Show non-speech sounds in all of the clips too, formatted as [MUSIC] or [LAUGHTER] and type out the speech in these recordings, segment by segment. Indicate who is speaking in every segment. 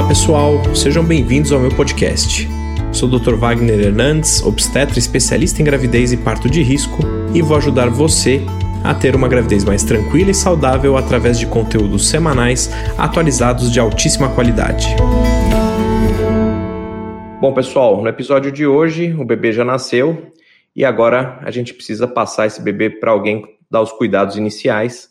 Speaker 1: Olá pessoal, sejam bem-vindos ao meu podcast. Sou o Dr. Wagner Hernandes, obstetra especialista em gravidez e parto de risco, e vou ajudar você a ter uma gravidez mais tranquila e saudável através de conteúdos semanais atualizados de altíssima qualidade. Bom, pessoal, no episódio de hoje o bebê já nasceu e agora a gente precisa passar esse bebê para alguém dar os cuidados iniciais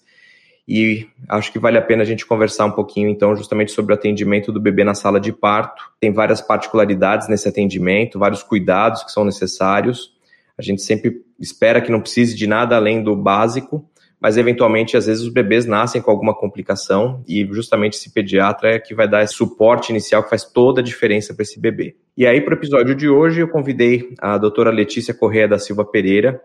Speaker 1: e acho que vale a pena a gente conversar um pouquinho, então, justamente sobre o atendimento do bebê na sala de parto. Tem várias particularidades nesse atendimento, vários cuidados que são necessários. A gente sempre espera que não precise de nada além do básico, mas eventualmente, às vezes, os bebês nascem com alguma complicação e justamente esse pediatra é que vai dar esse suporte inicial que faz toda a diferença para esse bebê. E aí, para o episódio de hoje, eu convidei a doutora Letícia Correia da Silva Pereira,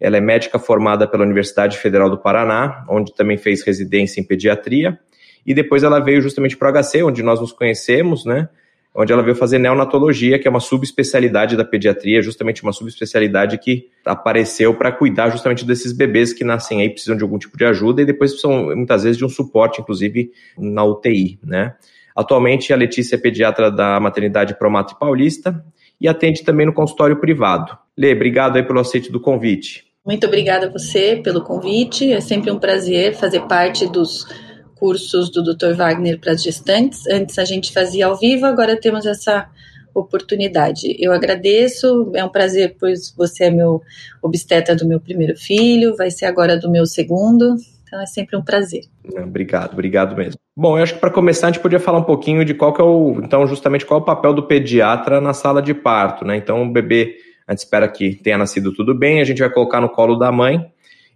Speaker 1: ela é médica formada pela Universidade Federal do Paraná, onde também fez residência em pediatria, e depois ela veio justamente para o HC, onde nós nos conhecemos, né? Onde ela veio fazer neonatologia, que é uma subespecialidade da pediatria, justamente uma subespecialidade que apareceu para cuidar justamente desses bebês que nascem aí, precisam de algum tipo de ajuda e depois precisam, muitas vezes, de um suporte, inclusive na UTI, né? Atualmente, a Letícia é pediatra da maternidade Promato Paulista e atende também no consultório privado. Lê, obrigado aí pelo aceite do convite.
Speaker 2: Muito obrigada a você pelo convite. É sempre um prazer fazer parte dos cursos do Dr. Wagner para as gestantes. Antes a gente fazia ao vivo, agora temos essa oportunidade. Eu agradeço, é um prazer, pois você é meu obstetra do meu primeiro filho, vai ser agora do meu segundo. Então é sempre um prazer.
Speaker 1: Obrigado, obrigado mesmo. Bom, eu acho que para começar a gente podia falar um pouquinho de qual que é o, então justamente qual é o papel do pediatra na sala de parto, né? Então o bebê a gente espera que tenha nascido tudo bem, a gente vai colocar no colo da mãe,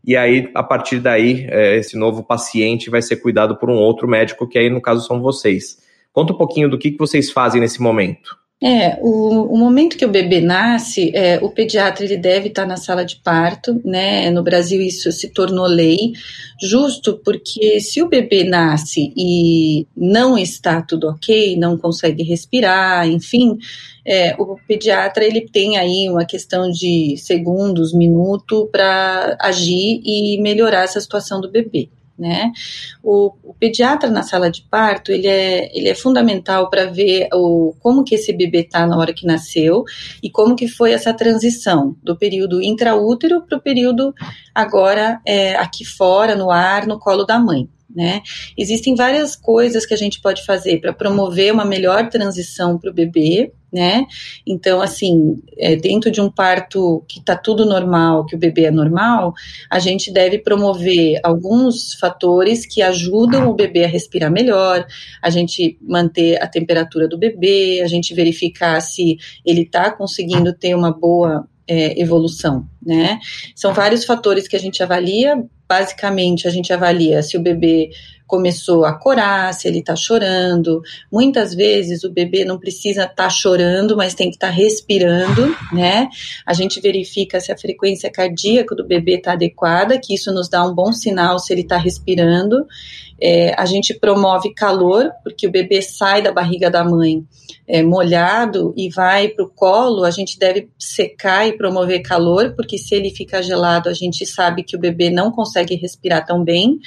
Speaker 1: e aí, a partir daí, é, esse novo paciente vai ser cuidado por um outro médico, que aí, no caso, são vocês. Conta um pouquinho do que, que vocês fazem nesse momento.
Speaker 2: É, o, o, momento que o bebê nasce, é, o pediatra ele deve estar na sala de parto, né? No Brasil isso se tornou lei, justo porque se o bebê nasce e não está tudo ok, não consegue respirar, enfim, é, o pediatra ele tem aí uma questão de segundos, minuto para agir e melhorar essa situação do bebê né? O, o, pediatra na sala de parto, ele é, ele é fundamental para ver o, como que esse bebê está na hora que nasceu e como que foi essa transição do período intraútero para o período agora é, aqui fora, no ar, no colo da mãe. Né? Existem várias coisas que a gente pode fazer para promover uma melhor transição para o bebê, né? Então, assim, é, dentro de um parto que está tudo normal, que o bebê é normal, a gente deve promover alguns fatores que ajudam o bebê a respirar melhor, a gente manter a temperatura do bebê, a gente verificar se ele está conseguindo ter uma boa é, evolução, né? São vários fatores que a gente avalia. Basicamente, a gente avalia se o bebê começou a corar, se ele está chorando. Muitas vezes o bebê não precisa estar tá chorando, mas tem que estar tá respirando, né? A gente verifica se a frequência cardíaca do bebê está adequada, que isso nos dá um bom sinal se ele está respirando. É, a gente promove calor, porque o bebê sai da barriga da mãe é, molhado e vai para o colo, a gente deve secar e promover calor, porque se ele fica gelado, a gente sabe que o bebê não consegue respirar tão bem.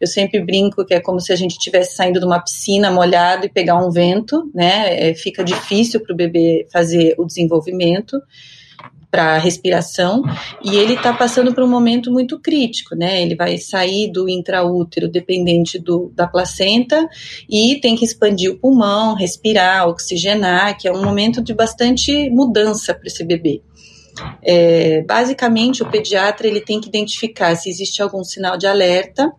Speaker 2: Eu sempre brinco que é como se a gente estivesse saindo de uma piscina molhado e pegar um vento, né? É, fica difícil para o bebê fazer o desenvolvimento para respiração e ele está passando por um momento muito crítico, né? Ele vai sair do intraútero dependente do, da placenta e tem que expandir o pulmão, respirar, oxigenar, que é um momento de bastante mudança para esse bebê. É, basicamente, o pediatra ele tem que identificar se existe algum sinal de alerta,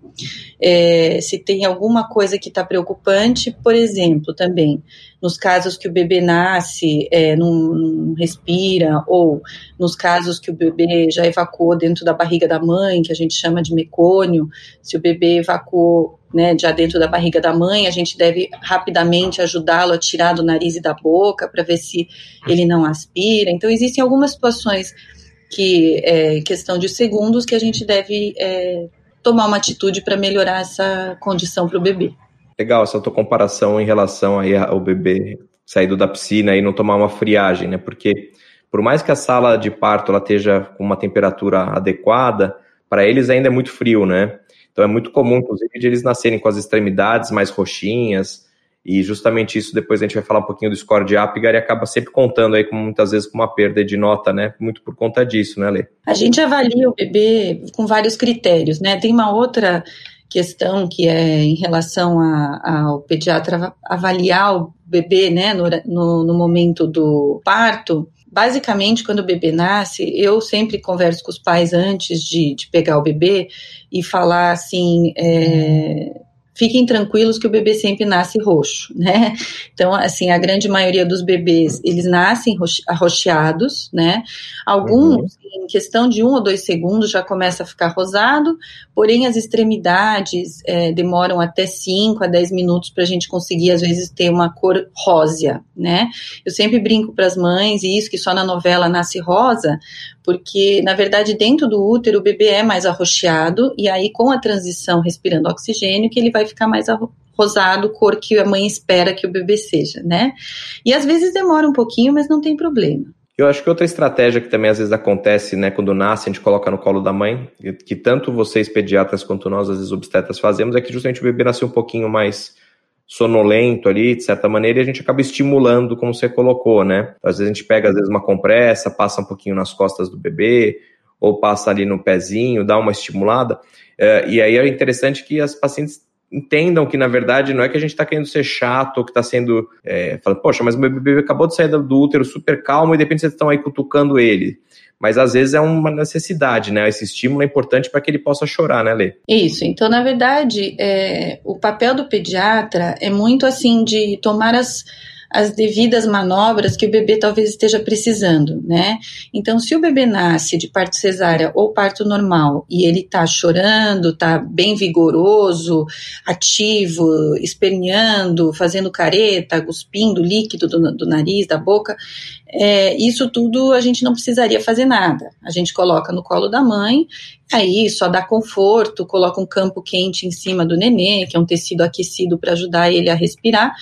Speaker 2: é, se tem alguma coisa que está preocupante, por exemplo, também nos casos que o bebê nasce, é, não, não, respira, ou nos casos que o bebê já evacuou dentro da barriga da mãe, que a gente chama de mecônio, se o bebê evacuou né, já dentro da barriga da mãe, a gente deve rapidamente ajudá-lo a tirar do nariz e da boca para ver se ele não aspira. Então, existem algumas situações que é questão de segundos que a gente deve é, tomar uma atitude para melhorar essa condição para o bebê.
Speaker 1: Legal essa tua comparação em relação aí ao bebê saído da piscina e não tomar uma friagem, né? Porque por mais que a sala de parto ela esteja com uma temperatura adequada, para eles ainda é muito frio, né? Então é muito comum, inclusive, de eles nascerem com as extremidades mais roxinhas. e justamente isso depois a gente vai falar um pouquinho do score de Apgar e acaba sempre contando aí com muitas vezes com uma perda de nota, né? Muito por conta disso, né, Lê?
Speaker 2: A gente avalia o bebê com vários critérios, né? Tem uma outra questão que é em relação a, ao pediatra avaliar o bebê, né, no, no, no momento do parto, basicamente, quando o bebê nasce, eu sempre converso com os pais antes de, de pegar o bebê e falar assim: é, fiquem tranquilos que o bebê sempre nasce roxo, né? Então, assim, a grande maioria dos bebês, eles nascem arroxeados, né? Alguns, uhum. em questão de um ou dois segundos, já começa a ficar rosado, porém as extremidades é, demoram até 5 a 10 minutos para a gente conseguir, às vezes, ter uma cor rósea, né? Eu sempre brinco para as mães, e isso que só na novela nasce rosa, porque, na verdade, dentro do útero o bebê é mais arroxeado, e aí com a transição respirando oxigênio que ele vai ficar mais rosado, cor que a mãe espera que o bebê seja, né? E às vezes demora um pouquinho, mas não tem problema.
Speaker 1: Eu acho que outra estratégia que também às vezes acontece, né, quando nasce, a gente coloca no colo da mãe, que tanto vocês pediatras quanto nós, às vezes obstetras, fazemos, é que justamente o bebê nasce um pouquinho mais sonolento ali, de certa maneira, e a gente acaba estimulando, como você colocou, né? Às vezes a gente pega, às vezes, uma compressa, passa um pouquinho nas costas do bebê, ou passa ali no pezinho, dá uma estimulada. É, e aí é interessante que as pacientes entendam que, na verdade, não é que a gente está querendo ser chato ou que está sendo. É, falando, poxa, mas o meu bebê acabou de sair do útero super calmo e de repente vocês estão aí cutucando ele mas às vezes é uma necessidade, né? Esse estímulo é importante para que ele possa chorar, né, Lê?
Speaker 2: Isso. Então, na verdade, é, o papel do pediatra é muito assim de tomar as as devidas manobras que o bebê talvez esteja precisando, né? Então, se o bebê nasce de parto cesárea ou parto normal e ele tá chorando, tá bem vigoroso, ativo, esperneando, fazendo careta, cuspindo líquido do, do nariz, da boca, é, isso tudo a gente não precisaria fazer nada. A gente coloca no colo da mãe, aí só dá conforto, coloca um campo quente em cima do nenê, que é um tecido aquecido para ajudar ele a respirar,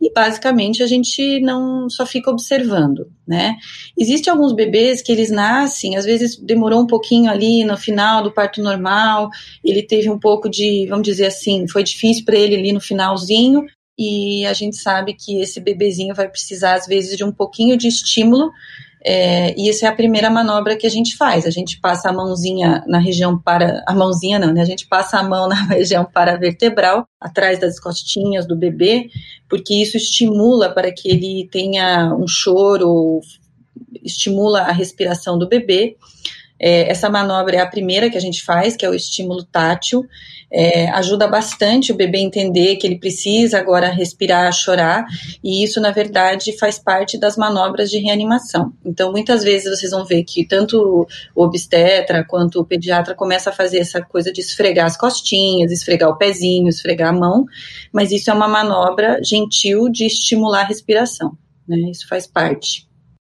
Speaker 2: e basicamente a gente não só fica observando, né? Existem alguns bebês que eles nascem, às vezes demorou um pouquinho ali no final do parto normal, ele teve um pouco de, vamos dizer assim, foi difícil para ele ali no finalzinho, e a gente sabe que esse bebezinho vai precisar, às vezes, de um pouquinho de estímulo. É, e essa é a primeira manobra que a gente faz. A gente passa a mãozinha na região para. A mãozinha não, né? A gente passa a mão [LAUGHS] na região paravertebral, atrás das costinhas do bebê, porque isso estimula para que ele tenha um choro, estimula a respiração do bebê. É, essa manobra é a primeira que a gente faz, que é o estímulo tátil. É, ajuda bastante o bebê a entender que ele precisa agora respirar, chorar, e isso, na verdade, faz parte das manobras de reanimação. Então, muitas vezes vocês vão ver que tanto o obstetra quanto o pediatra começa a fazer essa coisa de esfregar as costinhas, esfregar o pezinho, esfregar a mão, mas isso é uma manobra gentil de estimular a respiração. Né? Isso faz parte.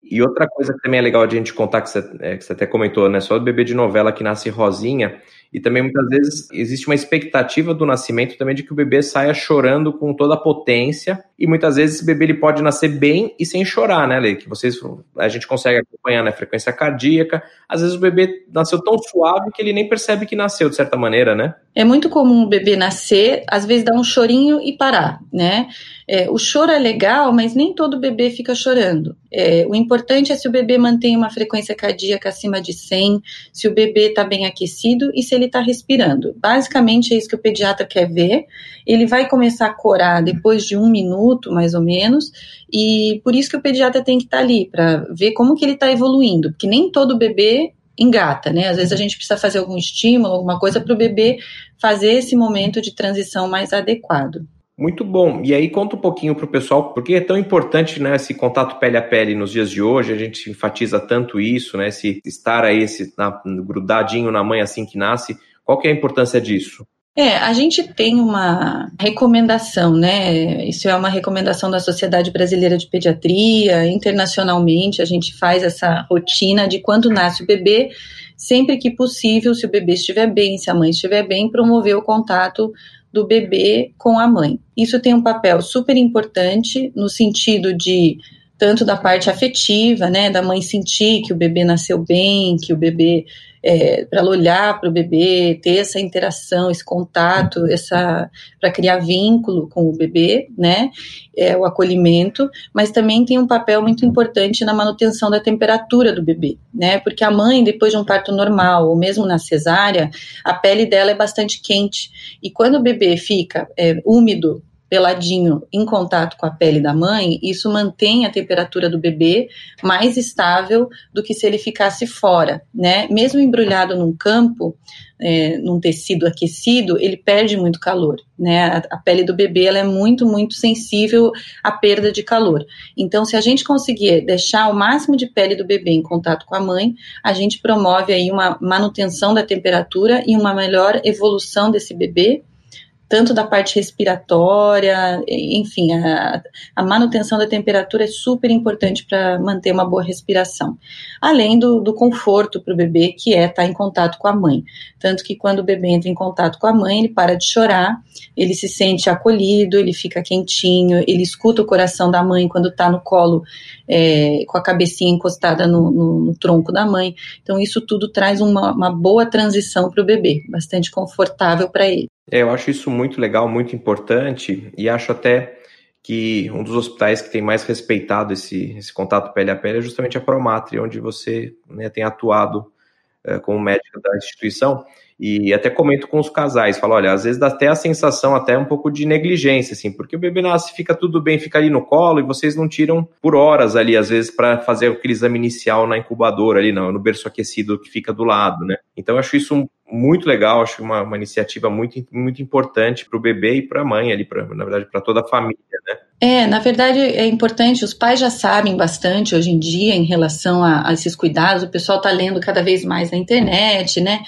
Speaker 1: E outra coisa que também é legal de a gente contar, que você, é, que você até comentou, né? Só o bebê de novela que nasce rosinha, e também muitas vezes existe uma expectativa do nascimento também de que o bebê saia chorando com toda a potência. E muitas vezes esse bebê ele pode nascer bem e sem chorar, né, Lê? Que vocês a gente consegue acompanhar na né, frequência cardíaca. Às vezes o bebê nasceu tão suave que ele nem percebe que nasceu, de certa maneira, né?
Speaker 2: É muito comum o bebê nascer, às vezes dar um chorinho e parar, né? É, o choro é legal, mas nem todo bebê fica chorando. É, o importante é se o bebê mantém uma frequência cardíaca acima de 100, se o bebê está bem aquecido e se ele está respirando. Basicamente é isso que o pediatra quer ver. Ele vai começar a corar depois de um minuto, mais ou menos, e por isso que o pediatra tem que estar tá ali, para ver como que ele está evoluindo, porque nem todo bebê engata, né? Às vezes a gente precisa fazer algum estímulo, alguma coisa para o bebê fazer esse momento de transição mais adequado.
Speaker 1: Muito bom. E aí conta um pouquinho para o pessoal, porque é tão importante né, esse contato pele a pele nos dias de hoje, a gente enfatiza tanto isso, né? Esse estar aí, esse na, grudadinho na mãe assim que nasce. Qual que é a importância disso?
Speaker 2: É, a gente tem uma recomendação, né? Isso é uma recomendação da Sociedade Brasileira de Pediatria, internacionalmente, a gente faz essa rotina de quando nasce o bebê, sempre que possível, se o bebê estiver bem, se a mãe estiver bem, promover o contato do bebê com a mãe. Isso tem um papel super importante no sentido de tanto da parte afetiva, né, da mãe sentir que o bebê nasceu bem, que o bebê é, para ela olhar para o bebê, ter essa interação, esse contato, essa para criar vínculo com o bebê, né? É, o acolhimento, mas também tem um papel muito importante na manutenção da temperatura do bebê, né? Porque a mãe, depois de um parto normal, ou mesmo na cesárea, a pele dela é bastante quente. E quando o bebê fica é, úmido peladinho em contato com a pele da mãe, isso mantém a temperatura do bebê mais estável do que se ele ficasse fora, né? Mesmo embrulhado num campo, é, num tecido aquecido, ele perde muito calor, né? A, a, pele do bebê ela é muito, muito sensível à perda de calor. Então, se a gente conseguir deixar o máximo de pele do bebê em contato com a mãe, a gente promove aí uma manutenção da temperatura e uma melhor evolução desse bebê tanto da parte respiratória, enfim, a, a manutenção da temperatura é super importante para manter uma boa respiração. Além do, do conforto para o bebê, que é estar tá em contato com a mãe. Tanto que quando o bebê entra em contato com a mãe, ele para de chorar, ele se sente acolhido, ele fica quentinho, ele escuta o coração da mãe quando está no colo, é, com a cabecinha encostada no, no, no, tronco da mãe. Então, isso tudo traz uma, uma boa transição para o bebê, bastante confortável para ele.
Speaker 1: É, eu acho isso muito legal, muito importante, e acho até que um dos hospitais que tem mais respeitado esse, esse contato pele a pele é justamente a Promatria, onde você né, tem atuado é, como médico da instituição. E até comento com os casais, falo, olha, às vezes dá até a sensação até um pouco de negligência, assim, porque o bebê nasce, fica tudo bem, fica ali no colo e vocês não tiram por horas ali, às vezes, para fazer aquele exame inicial na incubadora ali, no, no berço aquecido que fica do lado, né? Então eu acho isso muito legal, acho uma, uma iniciativa muito, muito importante para o bebê e para a mãe ali, pra, na verdade, para toda a família, né?
Speaker 2: É, na verdade é importante, os pais já sabem bastante hoje em dia em relação a, a esses cuidados, o pessoal está lendo cada vez mais na internet, né?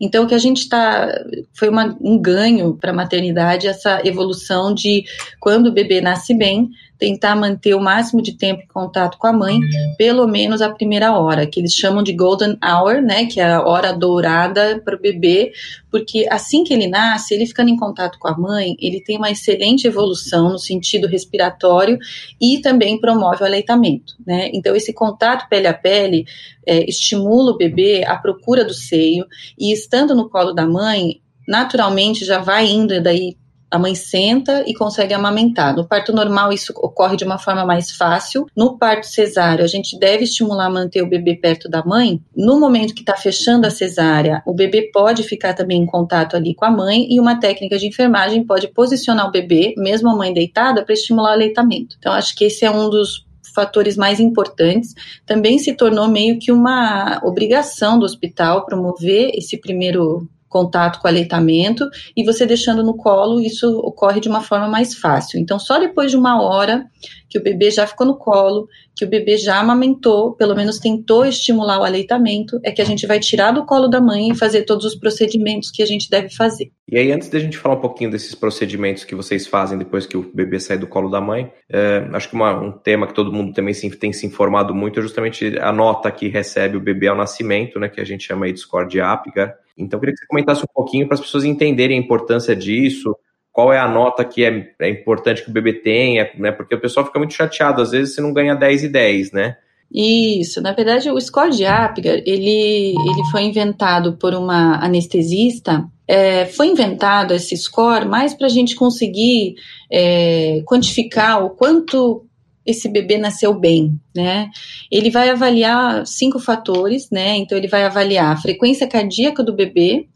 Speaker 2: Então, o que a gente está. Foi uma, um ganho para a maternidade essa evolução de quando o bebê nasce bem, tentar manter o máximo de tempo em contato com a mãe, pelo menos a primeira hora, que eles chamam de golden hour, né, que é a hora dourada para o bebê, porque assim que ele nasce, ele ficando em contato com a mãe, ele tem uma excelente evolução no sentido respiratório e também promove o aleitamento, né? Então esse contato pele a pele é, estimula o bebê à procura do seio e estando no colo da mãe, naturalmente já vai indo daí a mãe senta e consegue amamentar. No parto normal, isso ocorre de uma forma mais fácil. No parto cesáreo, a gente deve estimular manter o bebê perto da mãe. No momento que está fechando a cesárea, o bebê pode ficar também em contato ali com a mãe e uma técnica de enfermagem pode posicionar o bebê, mesmo a mãe deitada, para estimular o aleitamento. Então, acho que esse é um dos fatores mais importantes. Também se tornou meio que uma obrigação do hospital promover esse primeiro contato com aleitamento e você deixando no colo, isso ocorre de uma forma mais fácil. Então, só depois de uma hora que o bebê já ficou no colo, que o bebê já amamentou, pelo menos tentou estimular o aleitamento, é que a gente vai tirar do colo da mãe e fazer todos os procedimentos que a gente deve fazer.
Speaker 1: E aí, antes da gente falar um pouquinho desses procedimentos que vocês fazem depois que o bebê sai do colo da mãe, é, acho que uma, um tema que todo mundo também tem se informado muito é justamente a nota que recebe o bebê ao nascimento, né, que a gente chama aí de score de Apgar. Então, eu queria que você comentasse um pouquinho para as pessoas entenderem a importância disso, qual é a nota que é, é, importante que o bebê tenha, né? Porque o pessoal fica muito chateado, às vezes você não ganha 10 e 10, né?
Speaker 2: Isso, na verdade o score de Apgar, ele, ele foi inventado por uma anestesista, é, foi inventado esse score mais para a gente conseguir é, quantificar o quanto esse bebê nasceu bem, né? Ele vai avaliar cinco fatores, né? Então ele vai avaliar a frequência cardíaca do bebê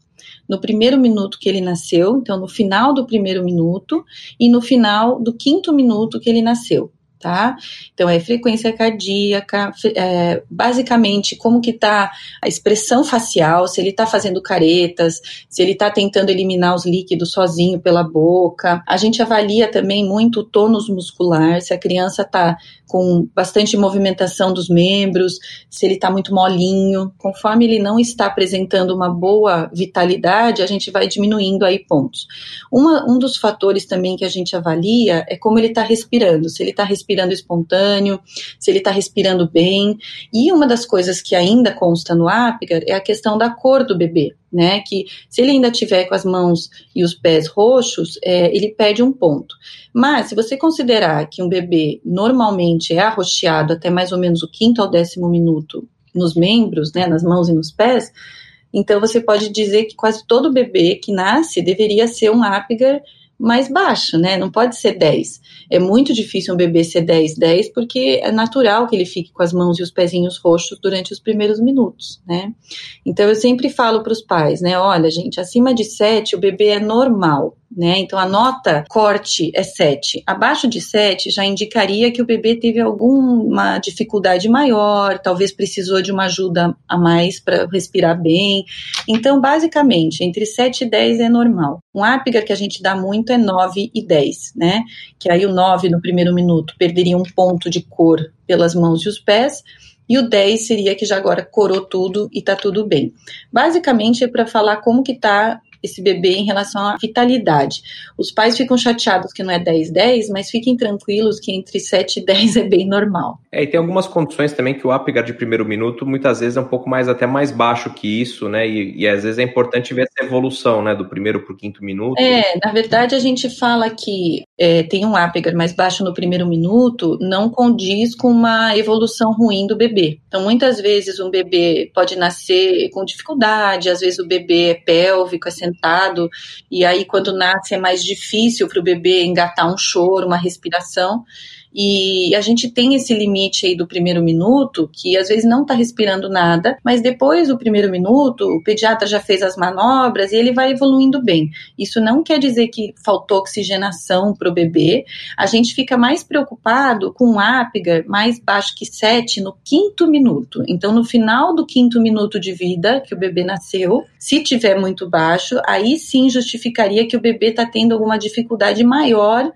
Speaker 2: no primeiro minuto que ele nasceu, então no final do primeiro minuto e no final do quinto minuto que ele nasceu tá? Então é frequência cardíaca, é, basicamente como que tá a expressão facial, se ele tá fazendo caretas, se ele tá tentando eliminar os líquidos sozinho pela boca. A gente avalia também muito o tônus muscular, se a criança tá com bastante movimentação dos membros, se ele tá muito molinho. Conforme ele não está apresentando uma boa vitalidade, a gente vai diminuindo aí pontos. Uma, um dos fatores também que a gente avalia é como ele está respirando, se ele está respirando espontâneo, se ele está respirando bem. E uma das coisas que ainda consta no Apgar é a questão da cor do bebê. Né, que se ele ainda tiver com as mãos e os pés roxos, é, ele perde um ponto. Mas se você considerar que um bebê normalmente é arroxeado até mais ou menos o quinto ao décimo minuto nos membros, né, nas mãos e nos pés, então você pode dizer que quase todo bebê que nasce deveria ser um Apgar mais baixo, né? Não pode ser 10. É muito difícil um bebê ser 10, 10, porque é natural que ele fique com as mãos e os pezinhos roxos durante os primeiros minutos, né? Então eu sempre falo para os pais, né? Olha, gente, acima de 7 o bebê é normal né? Então a nota corte é 7. Abaixo de 7 já indicaria que o bebê teve alguma dificuldade maior, talvez precisou de uma ajuda a mais para respirar bem. Então, basicamente, entre 7 e 10 é normal. Um Apgar que a gente dá muito é 9 e 10, né? Que aí o 9 no primeiro minuto perderia um ponto de cor pelas mãos e os pés. E o 10 seria que já agora corou tudo e tá tudo bem. Basicamente é para falar como que tá esse bebê em relação à vitalidade. Os pais ficam chateados que não é 10, 10, mas fiquem tranquilos que entre 7 e 10 é bem normal.
Speaker 1: É, e tem algumas condições também que o Apgar de primeiro minuto muitas vezes é um pouco mais até mais baixo que isso, né? E, e às vezes é importante ver essa evolução, né? Do primeiro para o quinto minuto.
Speaker 2: É, na verdade a gente fala que é, tem um Apgar mais baixo no primeiro minuto, não condiz com uma evolução ruim do bebê. Então muitas vezes um bebê pode nascer com dificuldade, às vezes o bebê é pélvico, é sentado, e aí quando nasce é mais difícil para o bebê engatar um choro, uma respiração. E a gente tem esse limite aí do primeiro minuto, que às vezes não está respirando nada, mas depois do primeiro minuto, o pediatra já fez as manobras e ele vai evoluindo bem. Isso não quer dizer que faltou oxigenação para o bebê. A gente fica mais preocupado com um Apgar mais baixo que 7 no quinto minuto. Então, no final do quinto minuto de vida que o bebê nasceu, se tiver muito baixo, aí sim justificaria que o bebê está tendo alguma dificuldade maior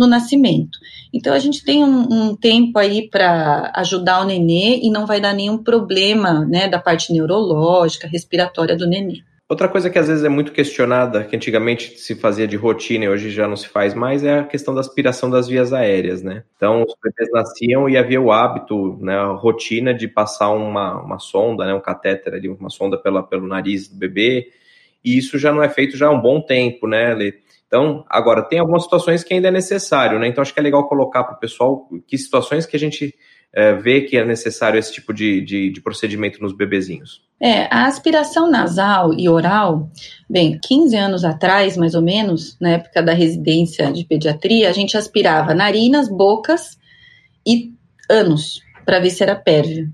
Speaker 2: no nascimento. Então a gente tem um, um tempo aí para ajudar o nenê e não vai dar nenhum problema, né, da parte neurológica, respiratória do nenê.
Speaker 1: Outra coisa que às vezes é muito questionada, que antigamente se fazia de rotina e hoje já não se faz mais, é a questão da aspiração das vias aéreas, né? Então, os bebês nasciam e havia o hábito, né, a rotina de passar uma, uma sonda, né, um catéter ali, uma sonda pela, pelo nariz do bebê, e isso já não é feito já há um bom tempo, né, Lê? Então, agora, tem algumas situações que ainda é necessário, né? Então, acho que é legal colocar para o pessoal que situações que a gente é, vê que é necessário esse tipo de, de, de, procedimento nos bebezinhos.
Speaker 2: É, a aspiração nasal e oral, bem, 15 anos atrás, mais ou menos, na época da residência de pediatria, a gente aspirava narinas, bocas e anos, para ver se era pérvio.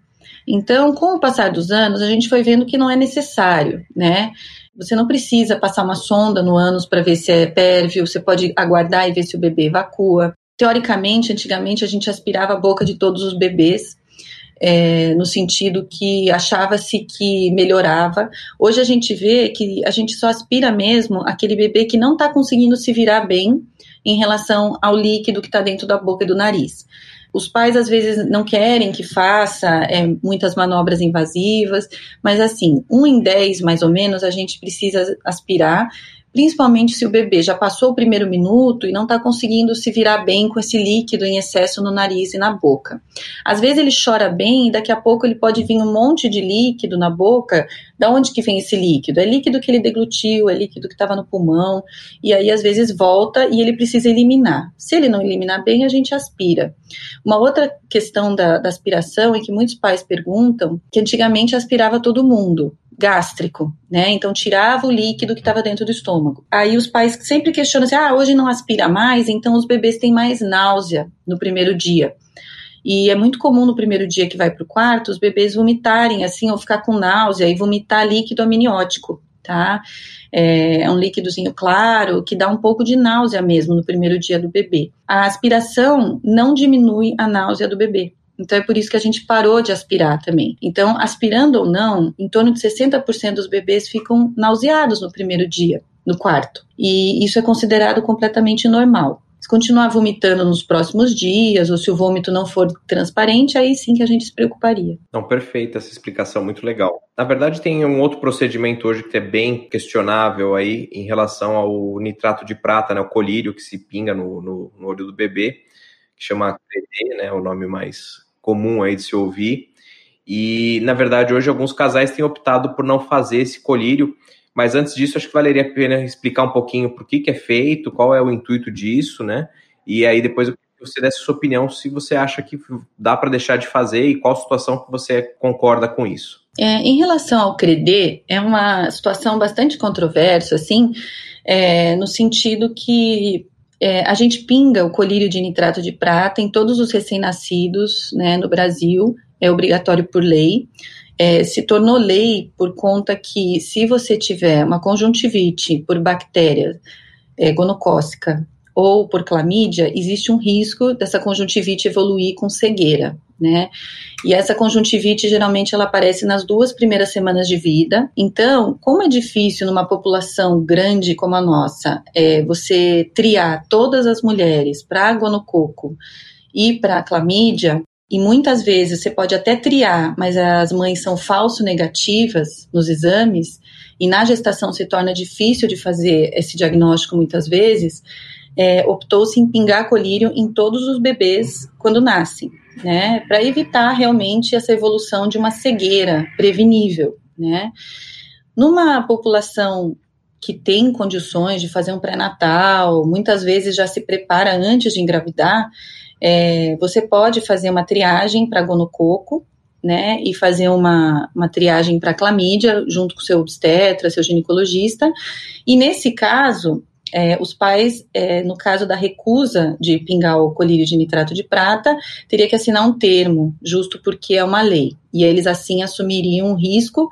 Speaker 2: Então, com o passar dos anos, a gente foi vendo que não é necessário, né? Você não precisa passar uma sonda no ânus para ver se é pérvio, você pode aguardar e ver se o bebê evacua. Teoricamente, antigamente a gente aspirava a boca de todos os bebês, é, no sentido que achava-se que melhorava. Hoje a gente vê que a gente só aspira mesmo aquele bebê que não está conseguindo se virar bem em relação ao líquido que está dentro da boca e do nariz. Os pais às vezes não querem que faça é, muitas manobras invasivas, mas assim, um em dez mais ou menos a gente precisa aspirar principalmente se o bebê já passou o primeiro minuto e não está conseguindo se virar bem com esse líquido em excesso no nariz e na boca. Às vezes ele chora bem e daqui a pouco ele pode vir um monte de líquido na boca. Da onde que vem esse líquido? É líquido que ele deglutiu, é líquido que estava no pulmão, e aí às vezes volta e ele precisa eliminar. Se ele não eliminar bem, a gente aspira. Uma outra questão da, da aspiração é que muitos pais perguntam que antigamente aspirava todo mundo gástrico, né? Então tirava o líquido que estava dentro do estômago. Aí os pais sempre questionam assim: ah, hoje não aspira mais, então os bebês têm mais náusea no primeiro dia. E é muito comum no primeiro dia que vai para o quarto os bebês vomitarem assim ou ficar com náusea e vomitar líquido amniótico, tá? É, é um líquidozinho claro que dá um pouco de náusea mesmo no primeiro dia do bebê. A aspiração não diminui a náusea do bebê. Então é por isso que a gente parou de aspirar também. Então, aspirando ou não, em torno de 60% dos bebês ficam nauseados no primeiro dia, no quarto. E isso é considerado completamente normal. Se continuar vomitando nos próximos dias, ou se o vômito não for transparente, aí sim que a gente se preocuparia.
Speaker 1: Não, perfeita essa explicação, muito legal. Na verdade, tem um outro procedimento hoje que é bem questionável aí em relação ao nitrato de prata, né, o colírio que se pinga no, no, no olho do bebê que chama CRED, né, o nome mais comum aí de se ouvir. E, na verdade, hoje alguns casais têm optado por não fazer esse colírio, mas antes disso, acho que valeria a pena explicar um pouquinho por que, que é feito, qual é o intuito disso, né? E aí depois você desse sua opinião se você acha que dá para deixar de fazer e qual situação que você concorda com isso.
Speaker 2: É, em relação ao CREDE, é uma situação bastante controversa, assim, é, no sentido que é, a gente pinga o colírio de nitrato de prata em todos os recém-nascidos né, no Brasil, é obrigatório por lei. É, se tornou lei por conta que, se você tiver uma conjuntivite por bactéria é, gonocócica ou por clamídia, existe um risco dessa conjuntivite evoluir com cegueira, né? E essa conjuntivite geralmente ela aparece nas duas primeiras semanas de vida. Então, como é difícil numa população grande como a nossa, é, você triar todas as mulheres para gonococo e para clamídia, e muitas vezes você pode até triar, mas as mães são falso negativas nos exames, e na gestação se torna difícil de fazer esse diagnóstico muitas vezes, é, optou-se em pingar colírio em todos os bebês quando nascem, né, para evitar realmente essa evolução de uma cegueira prevenível, né. Numa população que tem condições de fazer um pré-natal, muitas vezes já se prepara antes de engravidar, é, você pode fazer uma triagem para gonococo, né, e fazer uma, uma triagem para clamídia junto com seu obstetra, seu ginecologista, e nesse caso, é, os pais, é, no caso da recusa de pingar o colírio de nitrato de prata, teria que assinar um termo, justo porque é uma lei, e eles assim assumiriam um risco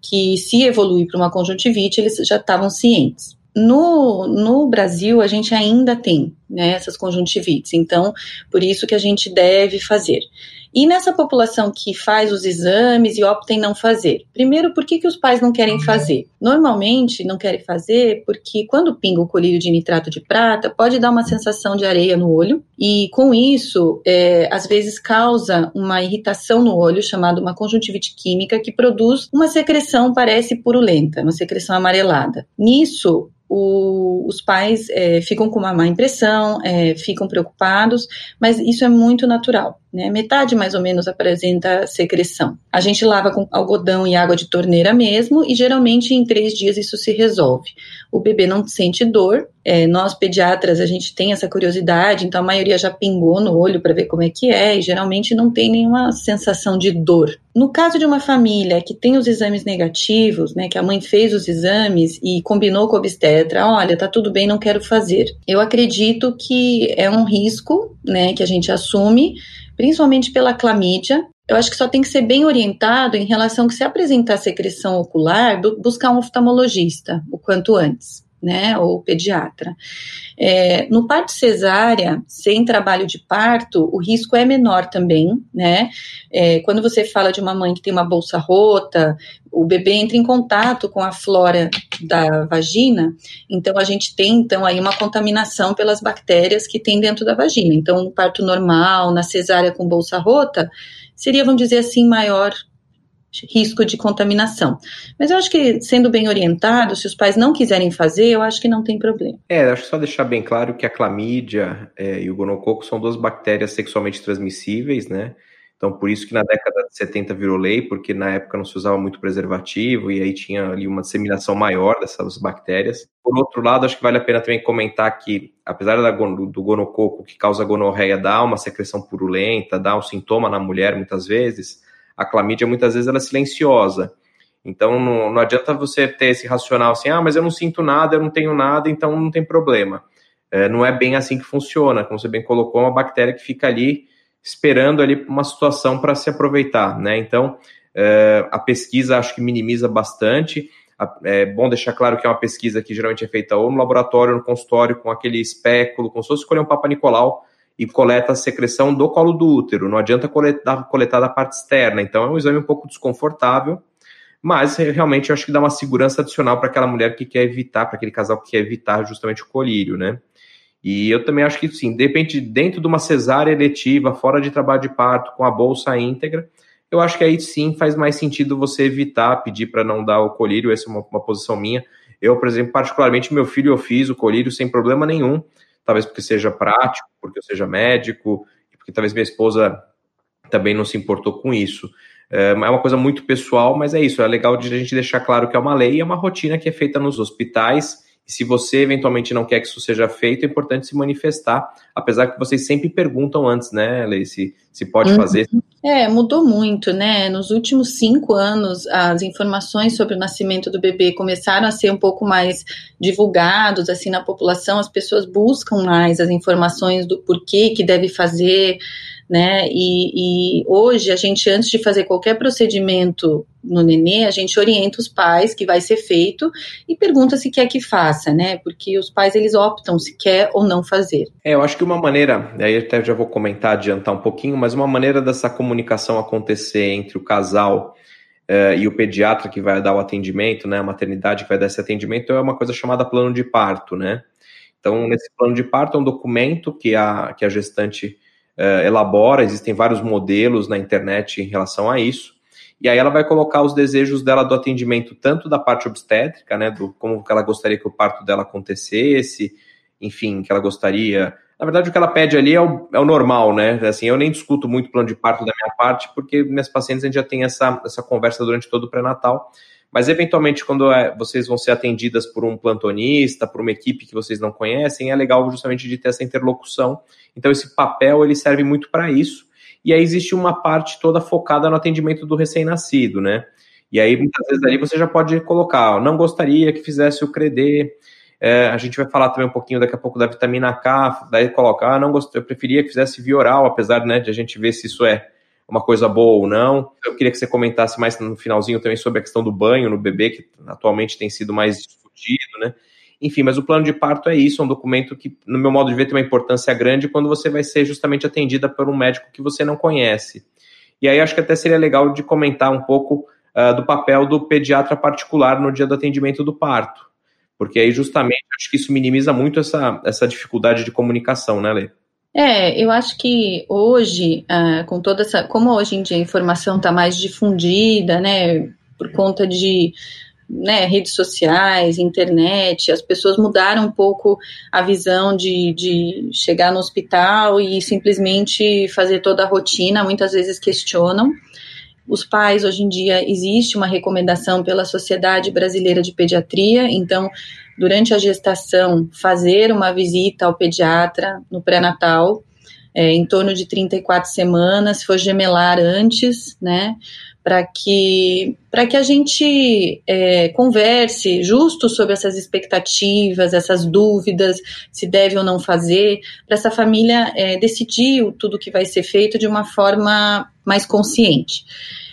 Speaker 2: que, se evoluir para uma conjuntivite, eles já estavam cientes. No, no Brasil, a gente ainda tem né, essas conjuntivites, então, por isso que a gente deve fazer. E nessa população que faz os exames e opta em não fazer? Primeiro, por que, que os pais não querem fazer? Normalmente não querem fazer porque quando pinga o colírio de nitrato de prata, pode dar uma sensação de areia no olho, e com isso, é, às vezes causa uma irritação no olho, chamada uma conjuntivite química, que produz uma secreção, parece purulenta, uma secreção amarelada. Nisso, o, os pais é, ficam com uma má impressão, é, ficam preocupados, mas isso é muito natural. Né? Metade mais ou menos apresenta secreção. A gente lava com algodão e água de torneira mesmo, e geralmente em três dias isso se resolve. O bebê não sente dor. É, nós pediatras a gente tem essa curiosidade, então a maioria já pingou no olho para ver como é que é, e geralmente não tem nenhuma sensação de dor. No caso de uma família que tem os exames negativos, né, que a mãe fez os exames e combinou com o obstetra, olha, tá tudo bem, não quero fazer. Eu acredito que é um risco, né, que a gente assume principalmente pela clamídia. Eu acho que só tem que ser bem orientado em relação que se apresentar secreção ocular, buscar um oftalmologista o quanto antes né, ou pediatra. É, no parto cesárea, sem trabalho de parto, o risco é menor também, né? É, quando você fala de uma mãe que tem uma bolsa rota, o bebê entra em contato com a flora da vagina, então a gente tem então aí uma contaminação pelas bactérias que tem dentro da vagina. Então, no parto normal, na cesárea com bolsa rota, seria, vamos dizer assim, maior risco de contaminação. Mas eu acho que, sendo bem orientado, se os pais não quiserem fazer, eu acho que não tem problema.
Speaker 1: É, acho que só deixar bem claro que a clamídia é, e o gonococo são duas bactérias sexualmente transmissíveis, né? Então, por isso que na década de 70 virou lei, porque na época não se usava muito preservativo e aí tinha ali uma disseminação maior dessas bactérias. Por outro lado, acho que vale a pena também comentar que, apesar da, do gonococo que causa gonorreia dar uma secreção purulenta, dá um sintoma na mulher muitas vezes, a clamídia muitas vezes ela é silenciosa. Então não, não adianta você ter esse racional assim, ah, mas eu não sinto nada, eu não tenho nada, então não tem problema. É, não é bem assim que funciona. Como você bem colocou, é uma bactéria que fica ali esperando ali uma situação para se aproveitar, né? Então é, a pesquisa acho que minimiza bastante. É bom deixar claro que é uma pesquisa que geralmente é feita ou no laboratório, ou no consultório, com aquele espéculo, como se fosse escolher um Papa Nicolau, e coleta a secreção do colo do útero. Não adianta coletar, coletar da parte externa. Então é um exame um pouco desconfortável, mas realmente eu acho que dá uma segurança adicional para aquela mulher que quer evitar, para aquele casal que quer evitar justamente o colírio, né? E eu também acho que sim, de repente, dentro de uma cesárea eletiva, fora de trabalho de parto, com a bolsa íntegra, eu acho que aí sim faz mais sentido você evitar, pedir para não dar o colírio, essa é uma, uma posição minha. Eu, por exemplo, particularmente, meu filho eu fiz o colírio sem problema nenhum talvez porque seja prático, porque eu seja médico, porque talvez minha esposa também não se importou com isso. É, é uma coisa muito pessoal, mas é isso. É legal de a gente deixar claro que é uma lei e é uma rotina que é feita nos hospitais. E se você eventualmente não quer que isso seja feito, é importante se manifestar, apesar que vocês sempre perguntam antes, né, Lei, se, se pode uhum. fazer.
Speaker 2: É, mudou muito, né? Nos últimos cinco anos, as informações sobre o nascimento do bebê começaram a ser um pouco mais divulgados, assim, na população. As pessoas buscam mais as informações do porquê que deve fazer, né? E, e, hoje a gente, antes de fazer qualquer procedimento no nenê, a gente orienta os pais que vai ser feito e pergunta se quer que faça, né? Porque os pais eles optam se quer ou não fazer.
Speaker 1: É, eu acho que uma maneira, aí até já vou comentar, adiantar um pouquinho, mas uma maneira dessa comunicação acontecer entre o casal uh, e o pediatra que vai dar o atendimento, né? A maternidade que vai dar esse atendimento é uma coisa chamada plano de parto, né? Então, nesse plano de parto é um documento que a, que a gestante uh, elabora, existem vários modelos na internet em relação a isso, e aí ela vai colocar os desejos dela do atendimento, tanto da parte obstétrica, né, do como ela gostaria que o parto dela acontecesse, enfim, que ela gostaria. Na verdade, o que ela pede ali é o, é o normal, né? Assim, eu nem discuto muito plano de parto da minha parte, porque minhas pacientes a gente já tem essa, essa conversa durante todo o pré-natal. Mas, eventualmente, quando é, vocês vão ser atendidas por um plantonista, por uma equipe que vocês não conhecem, é legal justamente de ter essa interlocução. Então, esse papel, ele serve muito para isso. E aí existe uma parte toda focada no atendimento do recém-nascido, né? E aí, muitas vezes, ali você já pode colocar, ó, não gostaria que fizesse o CREDE, é, a gente vai falar também um pouquinho daqui a pouco da vitamina K, daí colocar, ah, não gostaria, eu preferia que fizesse via oral, apesar né, de a gente ver se isso é uma coisa boa ou não. Eu queria que você comentasse mais no finalzinho também sobre a questão do banho no bebê, que atualmente tem sido mais discutido, né? Enfim, mas o plano de parto é isso, é um documento que, no meu modo de ver, tem uma importância grande quando você vai ser justamente atendida por um médico que você não conhece. E aí acho que até seria legal de comentar um pouco uh, do papel do pediatra particular no dia do atendimento do parto. Porque aí justamente acho que isso minimiza muito essa, essa dificuldade de comunicação, né, Lê?
Speaker 2: É, eu acho que hoje, uh, com toda essa. Como hoje em dia a informação está mais difundida, né, por conta de né, redes sociais, internet, as pessoas mudaram um pouco a visão de, de chegar no hospital e simplesmente fazer toda a rotina, muitas vezes questionam. Os pais, hoje em dia, existe uma recomendação pela Sociedade Brasileira de Pediatria, então durante a gestação, fazer uma visita ao pediatra no pré-natal, é, em torno de 34 semanas, se for gemelar antes, né, para que, que a gente é, converse justo sobre essas expectativas, essas dúvidas, se deve ou não fazer, para essa família é, decidir tudo que vai ser feito de uma forma mais consciente.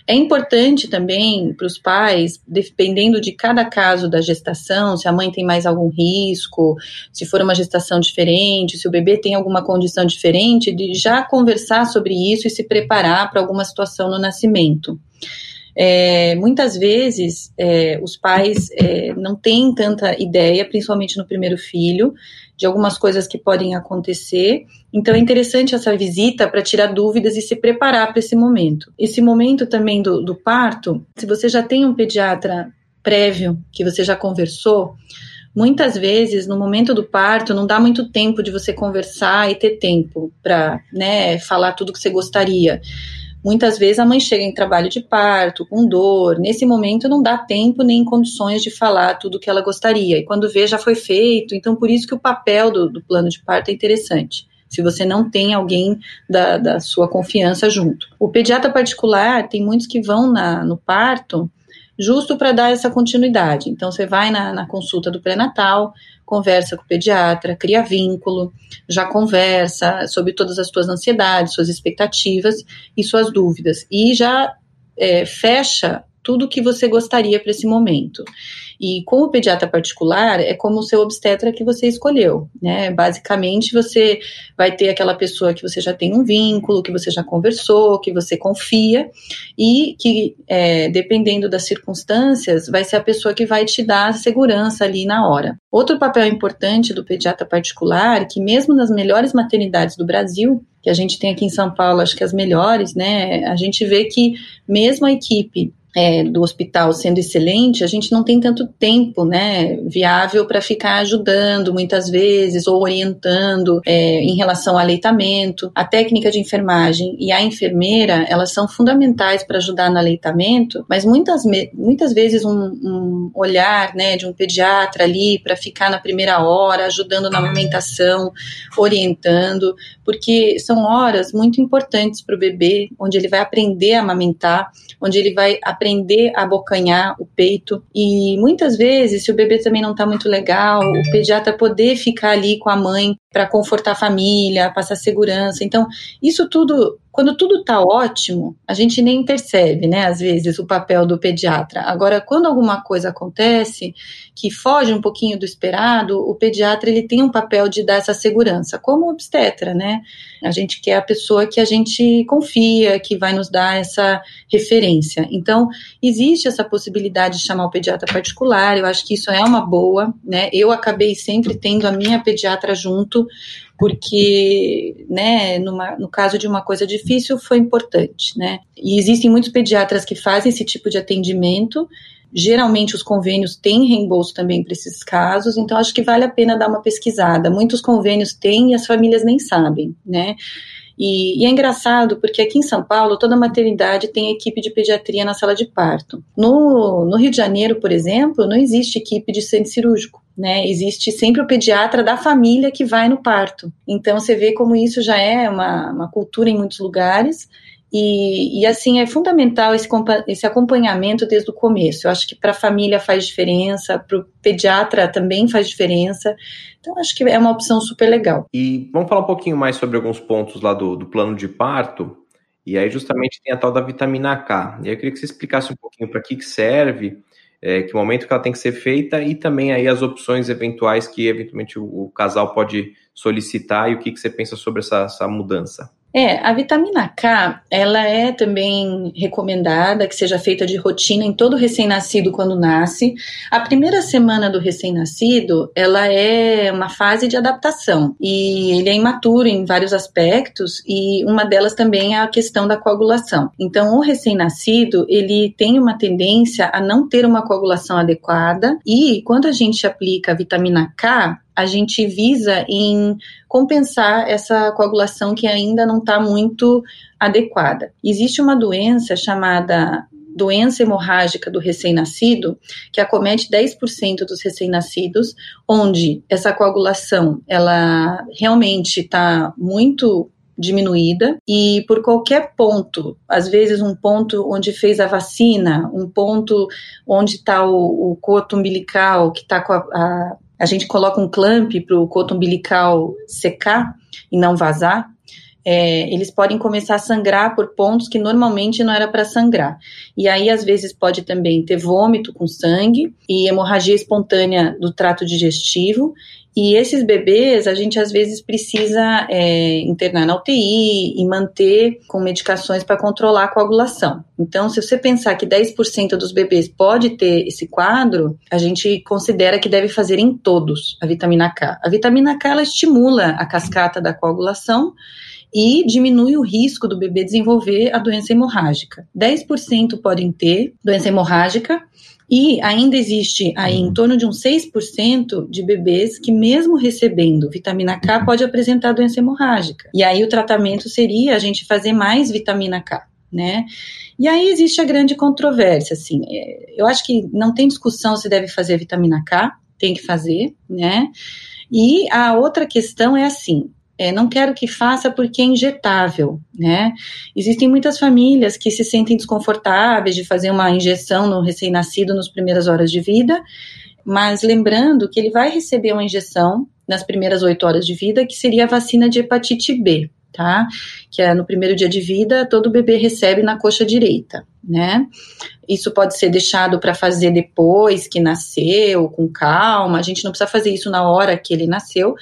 Speaker 2: É importante também para os pais, dependendo de cada caso da gestação, se a mãe tem mais algum risco, se for uma gestação diferente, se o bebê tem alguma condição diferente, de já conversar sobre isso e se preparar para alguma situação no nascimento. É, muitas vezes é, os pais é, não têm tanta ideia, principalmente no primeiro filho, de algumas coisas que podem acontecer. Então é interessante essa visita para tirar dúvidas e se preparar para esse momento. Esse momento também do, do parto, se você já tem um pediatra prévio, que você já conversou, muitas vezes no momento do parto não dá muito tempo de você conversar e ter tempo para né, falar tudo que você gostaria. Muitas vezes a mãe chega em trabalho de parto, com dor. Nesse momento não dá tempo nem condições de falar tudo o que ela gostaria. E quando vê, já foi feito. Então, por isso que o papel do, do plano de parto é interessante se você não tem alguém da, da, sua confiança junto. O pediatra particular, tem muitos que vão na, no parto justo para dar essa continuidade. Então, você vai na, na consulta do pré-natal, conversa com o pediatra, cria vínculo, já conversa sobre todas as suas ansiedades, suas expectativas e suas dúvidas. E já é, fecha tudo o que você gostaria para esse momento. E com o pediatra particular, é como o seu obstetra que você escolheu, né? Basicamente, você vai ter aquela pessoa que você já tem um vínculo, que você já conversou, que você confia, e que, é, dependendo das circunstâncias, vai ser a pessoa que vai te dar segurança ali na hora. Outro papel importante do pediatra particular, que mesmo nas melhores maternidades do Brasil, que a gente tem aqui em São Paulo, acho que as melhores, né? A gente vê que mesmo a equipe é, do hospital sendo excelente, a gente não tem tanto tempo, né, viável para ficar ajudando muitas vezes ou orientando é, em relação ao aleitamento. A técnica de enfermagem e a enfermeira, elas são fundamentais para ajudar no aleitamento, mas muitas, muitas vezes um, um olhar, né, de um pediatra ali para ficar na primeira hora, ajudando na amamentação, orientando, porque são horas muito importantes para o bebê, onde ele vai aprender a amamentar, onde ele vai aprender a abocanhar o peito. E muitas vezes, se o bebê também não está muito legal, o pediatra poder ficar ali com a mãe para confortar a família, passar segurança. Então, isso tudo, quando tudo está ótimo, a gente nem percebe, né, às vezes, o papel do pediatra. Agora, quando alguma coisa acontece que foge um pouquinho do esperado, o pediatra ele tem um papel de dar essa segurança, como obstetra, né? A gente quer a pessoa que a gente confia, que vai nos dar essa referência. Então, existe essa possibilidade de chamar o pediatra particular, eu acho que isso é uma boa, né? Eu acabei sempre tendo a minha pediatra junto, porque, né, numa, no caso de uma coisa difícil, foi importante, né? E existem muitos pediatras que fazem esse tipo de atendimento, Geralmente os convênios têm reembolso também para esses casos, então acho que vale a pena dar uma pesquisada. Muitos convênios têm e as famílias nem sabem, né? E, e, é engraçado porque aqui em São Paulo toda maternidade tem equipe de pediatria na sala de parto. No, no Rio de Janeiro, por exemplo, não existe equipe de centro cirúrgico. Né, existe sempre o pediatra da família que vai no parto. Então você vê como isso já é uma, uma cultura em muitos lugares e, e, assim, é fundamental esse, esse acompanhamento desde o começo. Eu acho que para a família faz diferença, para o pediatra também faz diferença. Então, acho que é uma opção super legal.
Speaker 1: E vamos falar um pouquinho mais sobre alguns pontos lá do, do plano de parto. E aí, justamente, tem a tal da vitamina K. E eu queria que você explicasse um pouquinho para que, que serve, é, que momento que ela tem que ser feita e também aí as opções eventuais que, eventualmente, o, o casal pode solicitar e o que, que você pensa sobre essa, essa mudança.
Speaker 2: É, a vitamina K, ela é também recomendada que seja feita de rotina em todo recém-nascido quando nasce. A primeira semana do recém-nascido, ela é uma fase de adaptação e ele é imaturo em vários aspectos e uma delas também é a questão da coagulação. Então, o recém-nascido, ele tem uma tendência a não ter uma coagulação adequada e quando a gente aplica a vitamina K, a gente visa em compensar essa coagulação que ainda não está muito adequada. Existe uma doença chamada doença hemorrágica do recém-nascido, que acomete 10% dos recém-nascidos, onde essa coagulação ela realmente está muito diminuída e por qualquer ponto, às vezes um ponto onde fez a vacina, um ponto onde está o, o coto umbilical que está com a, a a gente coloca um clamp para o coto umbilical secar e não vazar, é, eles podem começar a sangrar por pontos que normalmente não era para sangrar. E aí, às vezes, pode também ter vômito com sangue e hemorragia espontânea do trato digestivo e esses bebês, a gente às vezes precisa é, internar na UTI e manter com medicações para controlar a coagulação. Então, se você pensar que 10% dos bebês pode ter esse quadro, a gente considera que deve fazer em todos a vitamina K. A vitamina K ela estimula a cascata da coagulação e diminui o risco do bebê desenvolver a doença hemorrágica. 10% podem ter doença hemorrágica e ainda existe aí em torno de uns 6% de bebês que, mesmo recebendo vitamina K, pode apresentar doença hemorrágica. E aí o tratamento seria a gente fazer mais vitamina K, né? E aí existe a grande controvérsia, assim. É, eu acho que não tem discussão se deve fazer vitamina K, tem que fazer, né? E a outra questão é assim: é, não quero que faça porque é injetável, né? Existem muitas famílias que se sentem desconfortáveis de fazer uma injeção no recém-nascido nas primeiras horas de vida, mas lembrando que ele vai receber uma injeção nas primeiras oito horas de vida, que seria a vacina de hepatite B, tá? Que é no primeiro dia de vida, todo bebê recebe na coxa direita, né? Isso pode ser deixado para fazer depois que nasceu, com calma, a gente não precisa fazer isso na hora que ele nasceu,